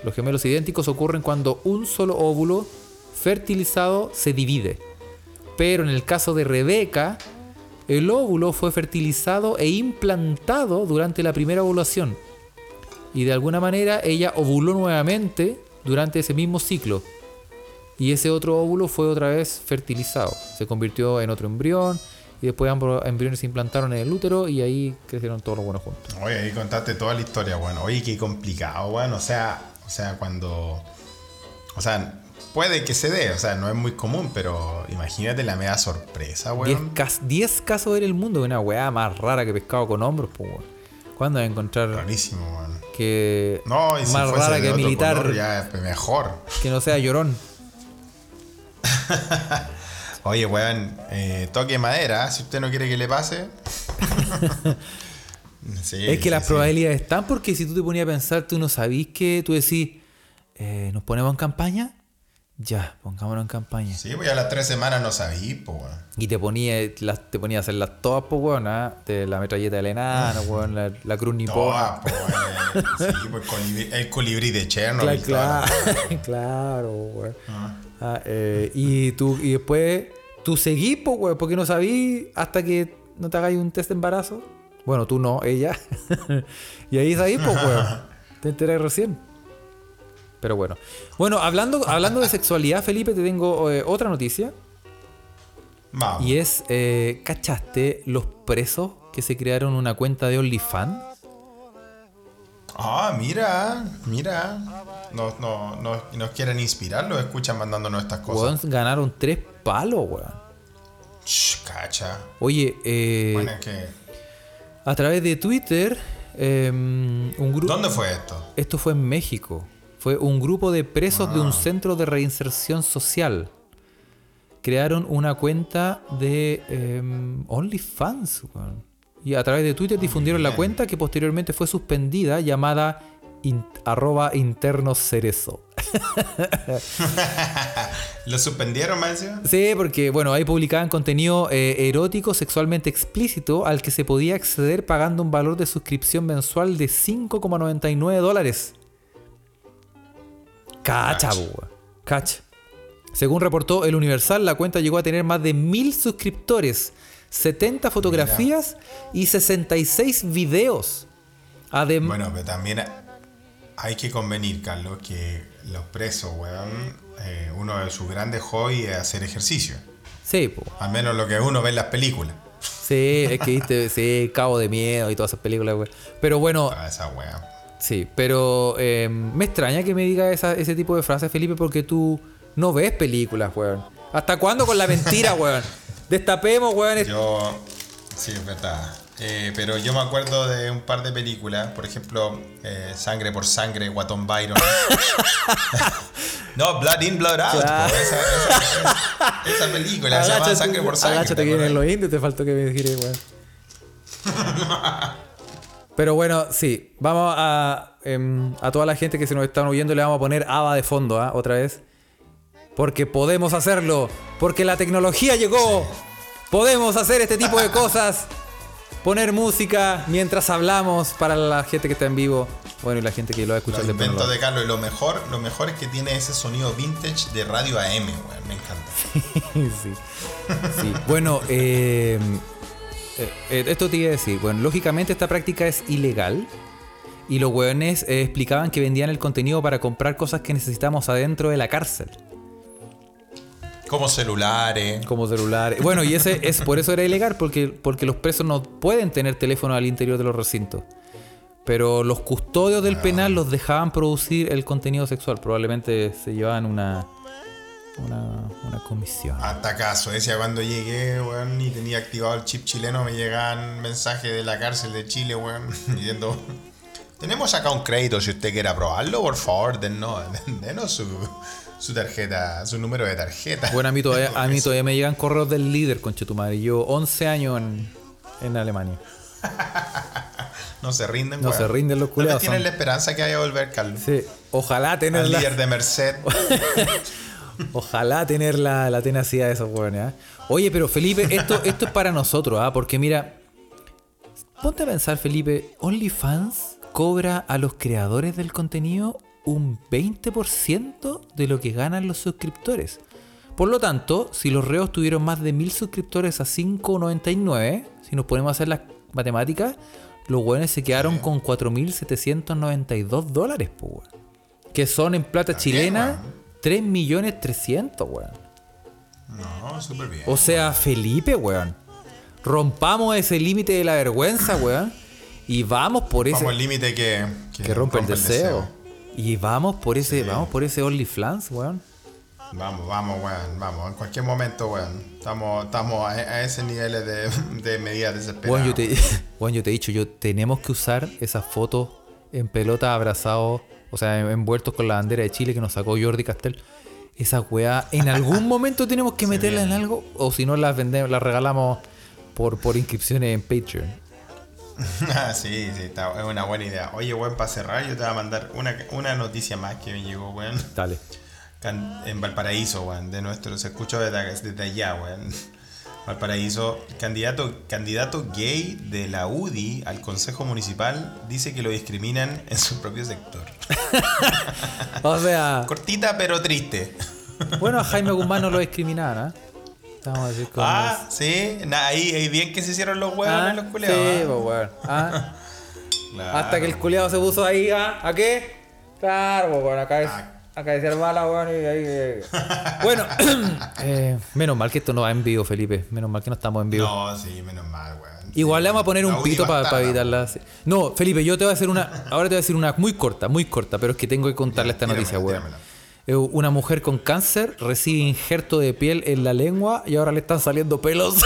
Los gemelos idénticos ocurren cuando un solo óvulo fertilizado se divide. Pero en el caso de Rebeca, el óvulo fue fertilizado e implantado durante la primera ovulación. Y de alguna manera ella ovuló nuevamente durante ese mismo ciclo. Y ese otro óvulo fue otra vez fertilizado. Se convirtió en otro embrión. Y después ambos embriones se implantaron en el útero y ahí crecieron todos los buenos juntos. Oye, ahí contaste toda la historia, bueno. Oye, qué complicado, bueno. O sea, o sea, cuando. O sea, puede que se dé, o sea, no es muy común, pero imagínate la media sorpresa, weón. 10 casos en el mundo, una weá más rara que pescado con hombros, pues, weón. ¿Cuándo vas a encontrar? Rarísimo, weón. Que. No, y si más fuese rara de que otro militar. color, ya es mejor. Que no sea llorón. Oye, weón, eh, toque madera, si usted no quiere que le pase. Sí, es que sí, las sí. probabilidades están porque si tú te ponías a pensar, tú no sabís que tú decís, eh, ¿nos ponemos en campaña? Ya, pongámonos en campaña. Sí, pues ya las tres semanas no sabí, pues, weón. Y te ponías las, te ponías a hacerlas todas, pues, weón, ¿ah? De la metralleta del enano, weón, la, la cruz nipona. Todas, pues, weón. Sí, pues colibrí- el colibrí de Claro, Chernobyl. claro, toda claro, weón. la- Ah, eh, y, tú, y después tú seguís, pues, weón, porque no sabís hasta que no te hagáis un test de embarazo. Bueno, tú no, ella. y ahí sabís, pues, weón. Te enteré recién. Pero bueno. Bueno, hablando, hablando de sexualidad, Felipe, te tengo eh, otra noticia. Vamos. Y es, eh, ¿cachaste los presos que se crearon una cuenta de OnlyFans? Ah, mira, mira. Nos, no, no- nos quieren inspirar, los escuchan mandándonos estas cosas. Weón, ganaron tres palos, weón. Shh, cacha. Oye, eh, Bueno, es que. a través de Twitter, eh, un grupo... ¿Dónde fue esto? Esto fue en México. Fue un grupo de presos de un centro de reinserción social. Crearon una cuenta de eh, OnlyFans. Y a través de Twitter difundieron la cuenta que posteriormente fue suspendida llamada in- arroba interno cerezo. ¿Lo suspendieron, encima? Sí, porque bueno, ahí publicaban contenido eh, erótico sexualmente explícito al que se podía acceder pagando un valor de suscripción mensual de 5,99 dólares. Cacha, weón. Cacha. Según reportó El Universal, la cuenta llegó a tener más de mil suscriptores, 70 fotografías y 66 videos. Además, Bueno, pero también hay que convenir, Carlos, que los presos, weón, eh, uno de sus grandes hobbies es hacer ejercicio. sí, po. Al menos lo que uno ve en las películas. sí, es que viste, sí, Cabo de Miedo y todas esas películas, weón. Pero bueno, esa weón. Sí, pero eh, me extraña que me diga esa- ese tipo de frases, Felipe, porque tú no ves películas, weón. ¿Hasta cuándo con la mentira, weón? Destapemos, weón. Yo, sí, es verdad. Eh, pero yo me acuerdo de un par de películas, por ejemplo, eh, Sangre por Sangre, Guatón Byron. no, Blood In, Blood Out. Claro. esa, esa- esa película se llama Sangre por Sangre. Agáchate ¿te que los indios, te faltó que me gire, weón. Pero bueno, sí, vamos a. em, a toda la gente que se nos están oyendo le vamos a poner ABA de fondo, ¿ah? Otra vez. Porque podemos hacerlo. Porque la tecnología llegó. Podemos hacer este tipo de cosas. Poner música mientras hablamos para la gente que está en vivo. Bueno, y la gente que lo va a escuchar de Carlos. Y lo mejor, lo mejor es que tiene ese sonido vintage de radio AM, weón. Me encanta. sí. Sí. Bueno, eh, eh, eh, esto te iba a decir. Bueno, lógicamente esta práctica es ilegal. Y los hueones eh, explicaban que vendían el contenido para comprar cosas que necesitamos adentro de la cárcel. Como celulares. Como celulares. Bueno, y ese es por eso era ilegal, porque, porque los presos no pueden tener teléfono al interior de los recintos. Pero los custodios del penal los dejaban producir el contenido sexual. Probablemente se llevaban una, una, una comisión. Hasta acá, Suecia, cuando llegué, weón, y tenía activado el chip chileno, me llegaban mensajes de la cárcel de Chile, weón, diciendo, Tenemos acá un crédito si usted quiere probarlo, por favor, denos, denos su, su tarjeta, su número de tarjeta. Bueno, a mí todavía, a mí todavía me llegan correos del líder, conche tu madre. Yo 11 años en, en Alemania. No se rinden, No weón. se rinden los ¿Dónde culiados. tienen son- la esperanza que vaya a volver, Carlos? Sí, ojalá Al tener la, líder de Merced. Ojalá tener la, la tenacidad de esos hueones. ¿ah? Oye, pero Felipe, esto, esto es para nosotros, ¿ah? porque mira, ponte a pensar, Felipe, OnlyFans cobra a los creadores del contenido un 20% de lo que ganan los suscriptores. Por lo tanto, si los reos tuvieron más de 1000 suscriptores a 5.99, si nos ponemos a hacer las matemáticas, los hueones se quedaron con 4.792 dólares, pues. Que son en plata chilena. 3 millones 300, weón. No, súper bien. O sea, Felipe, weón. Rompamos ese límite de la vergüenza, weón. Y vamos por ese. Vamos al límite que, que rompe el deseo. Y vamos por ese, vamos por ese OnlyFans, weón. Vamos, vamos, weón, vamos. En cualquier momento, weón. Estamos, estamos a, a ese nivel de, de medidas desesperadas. Weón, yo te, weón, yo te he dicho, yo tenemos que usar esas fotos en pelota abrazados, o sea, envueltos con la bandera de Chile que nos sacó Jordi Castel. Esa weá, en algún momento tenemos que meterla en algo, o si no las vendemos, las regalamos por, por inscripciones en Patreon. Ah, sí, sí, está, es una buena idea. Oye, weón, para cerrar, yo te voy a mandar una, una noticia más que me llegó, weón. Dale. En Valparaíso, weón, de nuestro, se escucha desde, desde allá, weón. Valparaíso, candidato, candidato gay de la UDI al Consejo Municipal dice que lo discriminan en su propio sector. O sea, Cortita pero triste. bueno, a Jaime Guzmán no lo discriminaban, ¿ah? Vamos a decir Ah, sí, ahí, ahí bien que se hicieron los huevos Ah, en los culeados. Sí, ¿ah? pues, weón. Ah, Claro. Hasta que el culiado se puso ahí, ¿ah? ¿A qué? Claro, pues, weón, acá es. Ah. Acá decía bala, weón, y ahí. eh. Bueno, eh, menos mal que esto no va en vivo, Felipe. Menos mal que no estamos en vivo. No, sí, menos mal, weón. Igual le vamos a poner un pito para estar, evitarla. No, Felipe, yo te voy a hacer una. Ahora te voy a decir una muy corta, muy corta, pero es que tengo que contarle esta noticia, weón. Eh, Una mujer con cáncer recibe injerto de piel en la lengua y ahora le están saliendo pelos.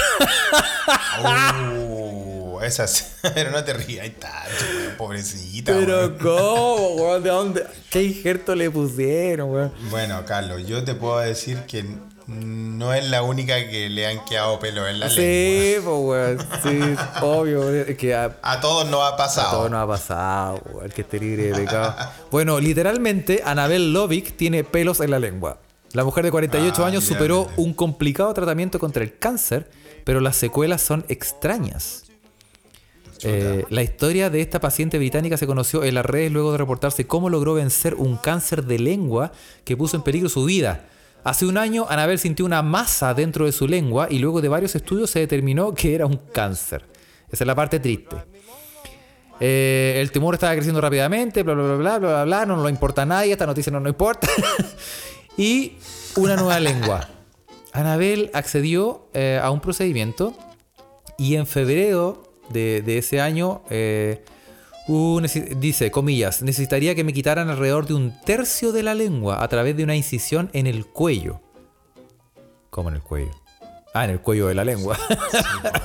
Uh, esas. Pero no te rías, tanto, pobrecita. Pero. ¿cómo, weón? ¿De dónde? ¿Qué injerto le pusieron, weón? Bueno, Carlos, yo te puedo decir que no es la única que le han quedado pelo en la lengua. Sí, pues, weón. Sí, obvio. Es que a, A todos nos ha pasado. todo no ha pasado, weón. Que esté libre de pecado. Bueno, literalmente, Anabel Lovic tiene pelos en la lengua. La mujer de 48 Ah, años superó un complicado tratamiento contra el cáncer, pero las secuelas son extrañas. Eh, la historia de esta paciente británica se conoció en las redes luego de reportarse cómo logró vencer un cáncer de lengua que puso en peligro su vida. Hace un año, Anabel sintió una masa dentro de su lengua y luego de varios estudios se determinó que era un cáncer. Esa es la parte triste. Eh, el tumor estaba creciendo rápidamente, bla, bla, bla, bla, bla, bla, bla, no nos importa a nadie, esta noticia no nos importa. y una nueva lengua. Anabel accedió eh, a un procedimiento y en febrero de, ese año eh, nece- dice, comillas, necesitaría que me quitaran alrededor de un tercio de la lengua a través de una incisión en el cuello. ¿Cómo en el cuello? Ah, en el cuello de la lengua. Sí.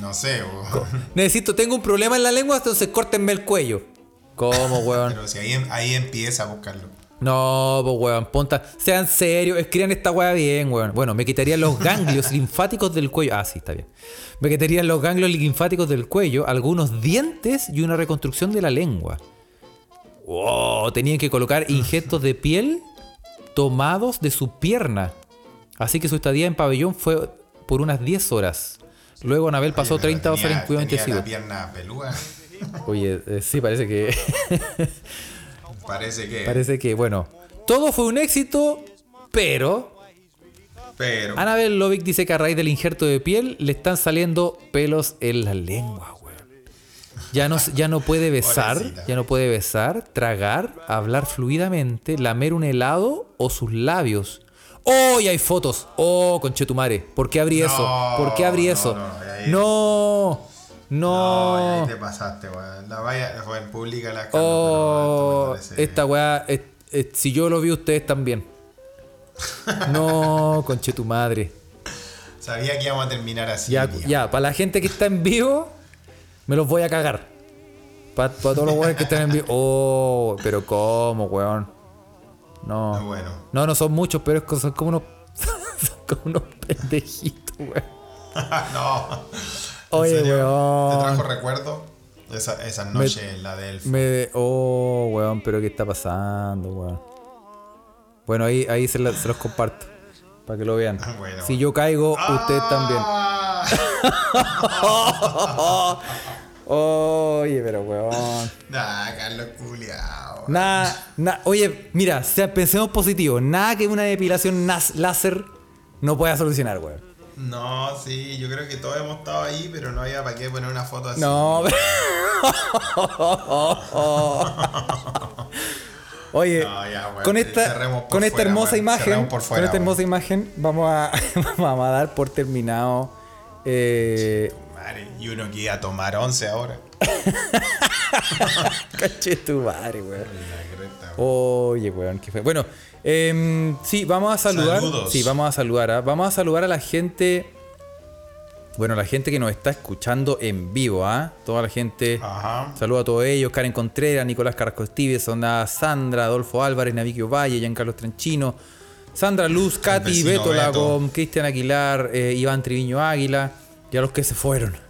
No sé, weón. Necesito, tengo un problema en la lengua, entonces córtenme el cuello. ¿Cómo, weón? Pero si ahí, ahí empieza a buscarlo. No, pues weón, ponta. Sean serios, escriban esta weá bien, weón. Bueno, me quitarían los ganglios linfáticos del cuello. Ah, sí, está bien. Me quitarían los ganglios linfáticos del cuello, algunos dientes y una reconstrucción de la lengua. Wow, tenían que colocar injertos de piel tomados de su pierna. Así que su estadía en pabellón fue por unas 10 horas. Luego Anabel pasó Oye, pero 30 horas en cuidado intensivo. la pierna pelúa. Oye, eh, sí, parece que. Parece que. parece que, bueno. Todo fue un éxito, pero. Pero. Annabel Lovick dice que a raíz del injerto de piel le están saliendo pelos en la lengua, weón. Ya no, ya no puede besar, ya no puede besar, tragar, hablar fluidamente, lamer un helado o sus labios. ¡Oh! Y hay fotos. ¡Oh, conchetumare! ¿Por qué abrí No, eso? ¿Por qué abrí no, eso? no, No, No, te pasaste, weón. La vaya, weón, pública la Oh, pero esta weá, es- es- si yo lo vi, ustedes también. No, conche tu madre. Sabía que íbamos a terminar así. Ya, tío. ya, para la gente que está en vivo, me los voy a cagar. Para todos los weones que están en vivo. Oh, pero ¿cómo, weón? No. Ah, bueno. No, no son muchos, pero es que son como unos. son como unos pendejitos, weón. no. ¿En Oye, weón. ¿Te trajo recuerdo? Esa, esa noche en la de Elf. Me. Oh, weón, pero ¿qué está pasando, weón? Bueno, ahí, ahí se, la- se los comparto. Para que lo vean. Ah, bueno. Si yo caigo, usted también. Ah. Oye, pero weón. Nah, Carlos culiao. Nada. Oye, mira, pensemos positivo. Nada que una depilación láser no pueda solucionar, weón. No, sí, yo creo que todos hemos estado ahí, pero no había para qué poner una foto así. No, Oye, No, ya, bueno, con esta, con esta hermosa imagen, fuera, con esta hermosa imagen, vamos a, vamos a dar por terminado. eh, Madre, y uno que iba a tomar 11 ahora. caché tu madre, weón. Oye, weón, qué fue. Bueno, em, sí, vamos a saludar. Saludos. Sí, vamos a saludar. ¿ah? Vamos a saludar a la gente. Bueno, la gente que nos está escuchando en vivo, ¿ah? Toda la gente. Ajá. Saludos a todos ellos, Karen Contreras, Nicolás Carrasco Stevenson, a Sandra, Adolfo Álvarez, Naviquio Valle, Giancarlo Tranchino, Sandra Luz, Katy, Beto. Lagom, Cristian Aguilar, eh, Iván Triviño Águila y a los que se fueron.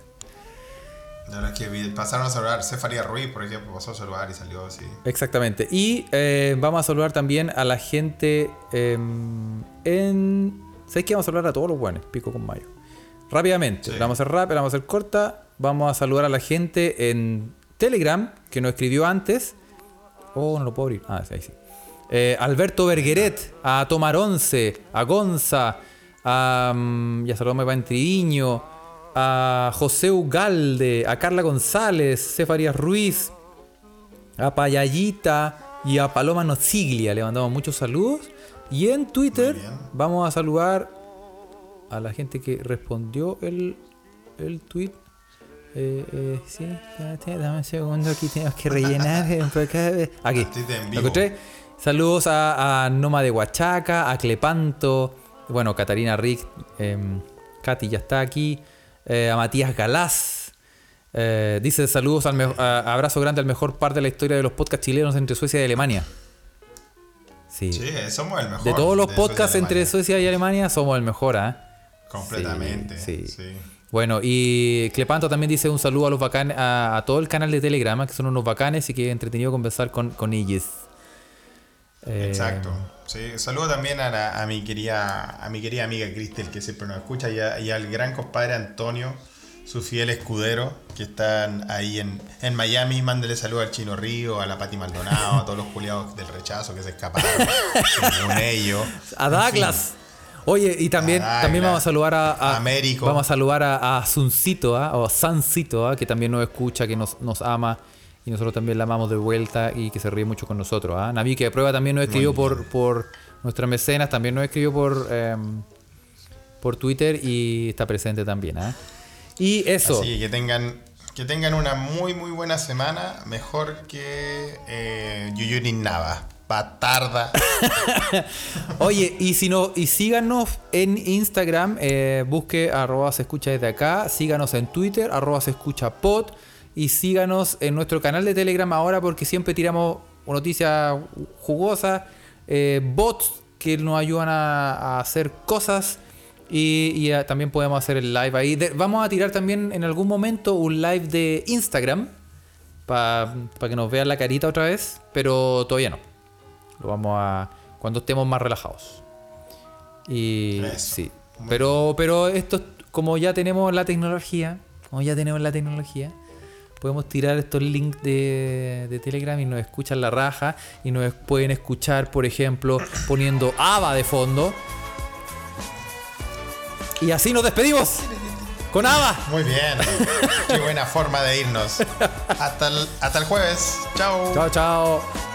De los que vi- pasaron a saludar. Cefaría Ruiz, por ejemplo, pasó a saludar y salió así. Exactamente. Y eh, vamos a saludar también a la gente em, en... ¿Sabes qué? Vamos a saludar a todos los buenos, pico con mayo. Rápidamente, Sí. vamos a hacer rápida, la vamos a hacer corta. Vamos a saludar a la gente en Telegram, que nos escribió antes. Oh, no lo puedo abrir. Ah, ahí sí. Eh, Alberto Bergueret, a Tomar 11, a Gonza, a. mm, ya saludamos a Iván Triviño, a José Ugalde, a Carla González, Cefarías Ruiz, a Payayita y a Paloma Nociglia. Le mandamos muchos saludos. Y en Twitter vamos a saludar a la gente que respondió el, el tweet. Eh, eh, sí, dame un segundo, aquí tenemos que rellenar. eh. Aquí, ¿lo encontré? Saludos a, a Noma de Huachaca, a Clepanto, bueno, Catarina Rick, em, Katy ya está aquí, eh, a Matías Galás. eh, dice saludos, al a- abrazo grande al mejor par de la historia de los podcasts chilenos entre Suecia y Alemania. Sí. Sí, somos el mejor. De todos los de Suecia y podcasts entre. Suecia y Alemania, somos el mejor, ¿ah? Completamente. Sí, Sí. sí. Bueno, y Clepanto también dice un saludo a los bacanes, a, a todo el canal de Telegram, que son unos bacanes y que entretenido conversar con, con ellos. Eh, Exacto. Sí, saludo también a, la- a mi querida a mi querida amiga Cristel que siempre nos escucha y, a- y al gran compadre Antonio, su fiel escudero, que están ahí en, en Miami. Mándele saludo al Chino Río, a la Pati Maldonado, a todos los culiados del rechazo que se escaparon, según ellos. A Douglas. Oye, y también, también vamos a saludar a, Américo. Vamos a saludar a, a Suncito, ¿ah? o a Sancito, ¿ah? que también nos escucha, que nos, nos ama y nosotros también la amamos de vuelta y que se ríe mucho con nosotros. ¿ah? Navi, que de prueba también nos escribió por, por nuestras mecenas, también nos escribió por, em, por Twitter y está presente también. ¿ah? Y eso. Así que tengan, que tengan una muy muy buena semana, mejor que eh, Yuyuri Nava. Patarda. Oye, y si no, y síganos en Instagram, eh, busque arroba se escucha desde acá, síganos en Twitter, arroba se escucha pod, y síganos en nuestro canal de Telegram ahora porque siempre tiramos noticias jugosas, eh, bots que nos ayudan a, a hacer cosas. Y, y, eh, también podemos hacer el live ahí. De- vamos a tirar también en algún momento un live de Instagram para que nos vean la carita otra vez, pero todavía no. Lo vamos a. cuando estemos más relajados. Y. Eso. Sí. Pero, pero esto, como ya tenemos la tecnología, como ya tenemos la tecnología, podemos tirar estos links de, de Telegram y nos escuchan la raja. Y nos pueden escuchar, por ejemplo, poniendo ABBA de fondo. Y así nos despedimos. Con ABBA. Muy bien. Qué buena forma de irnos. Hasta el, hasta el jueves. Chao. Chao, chao.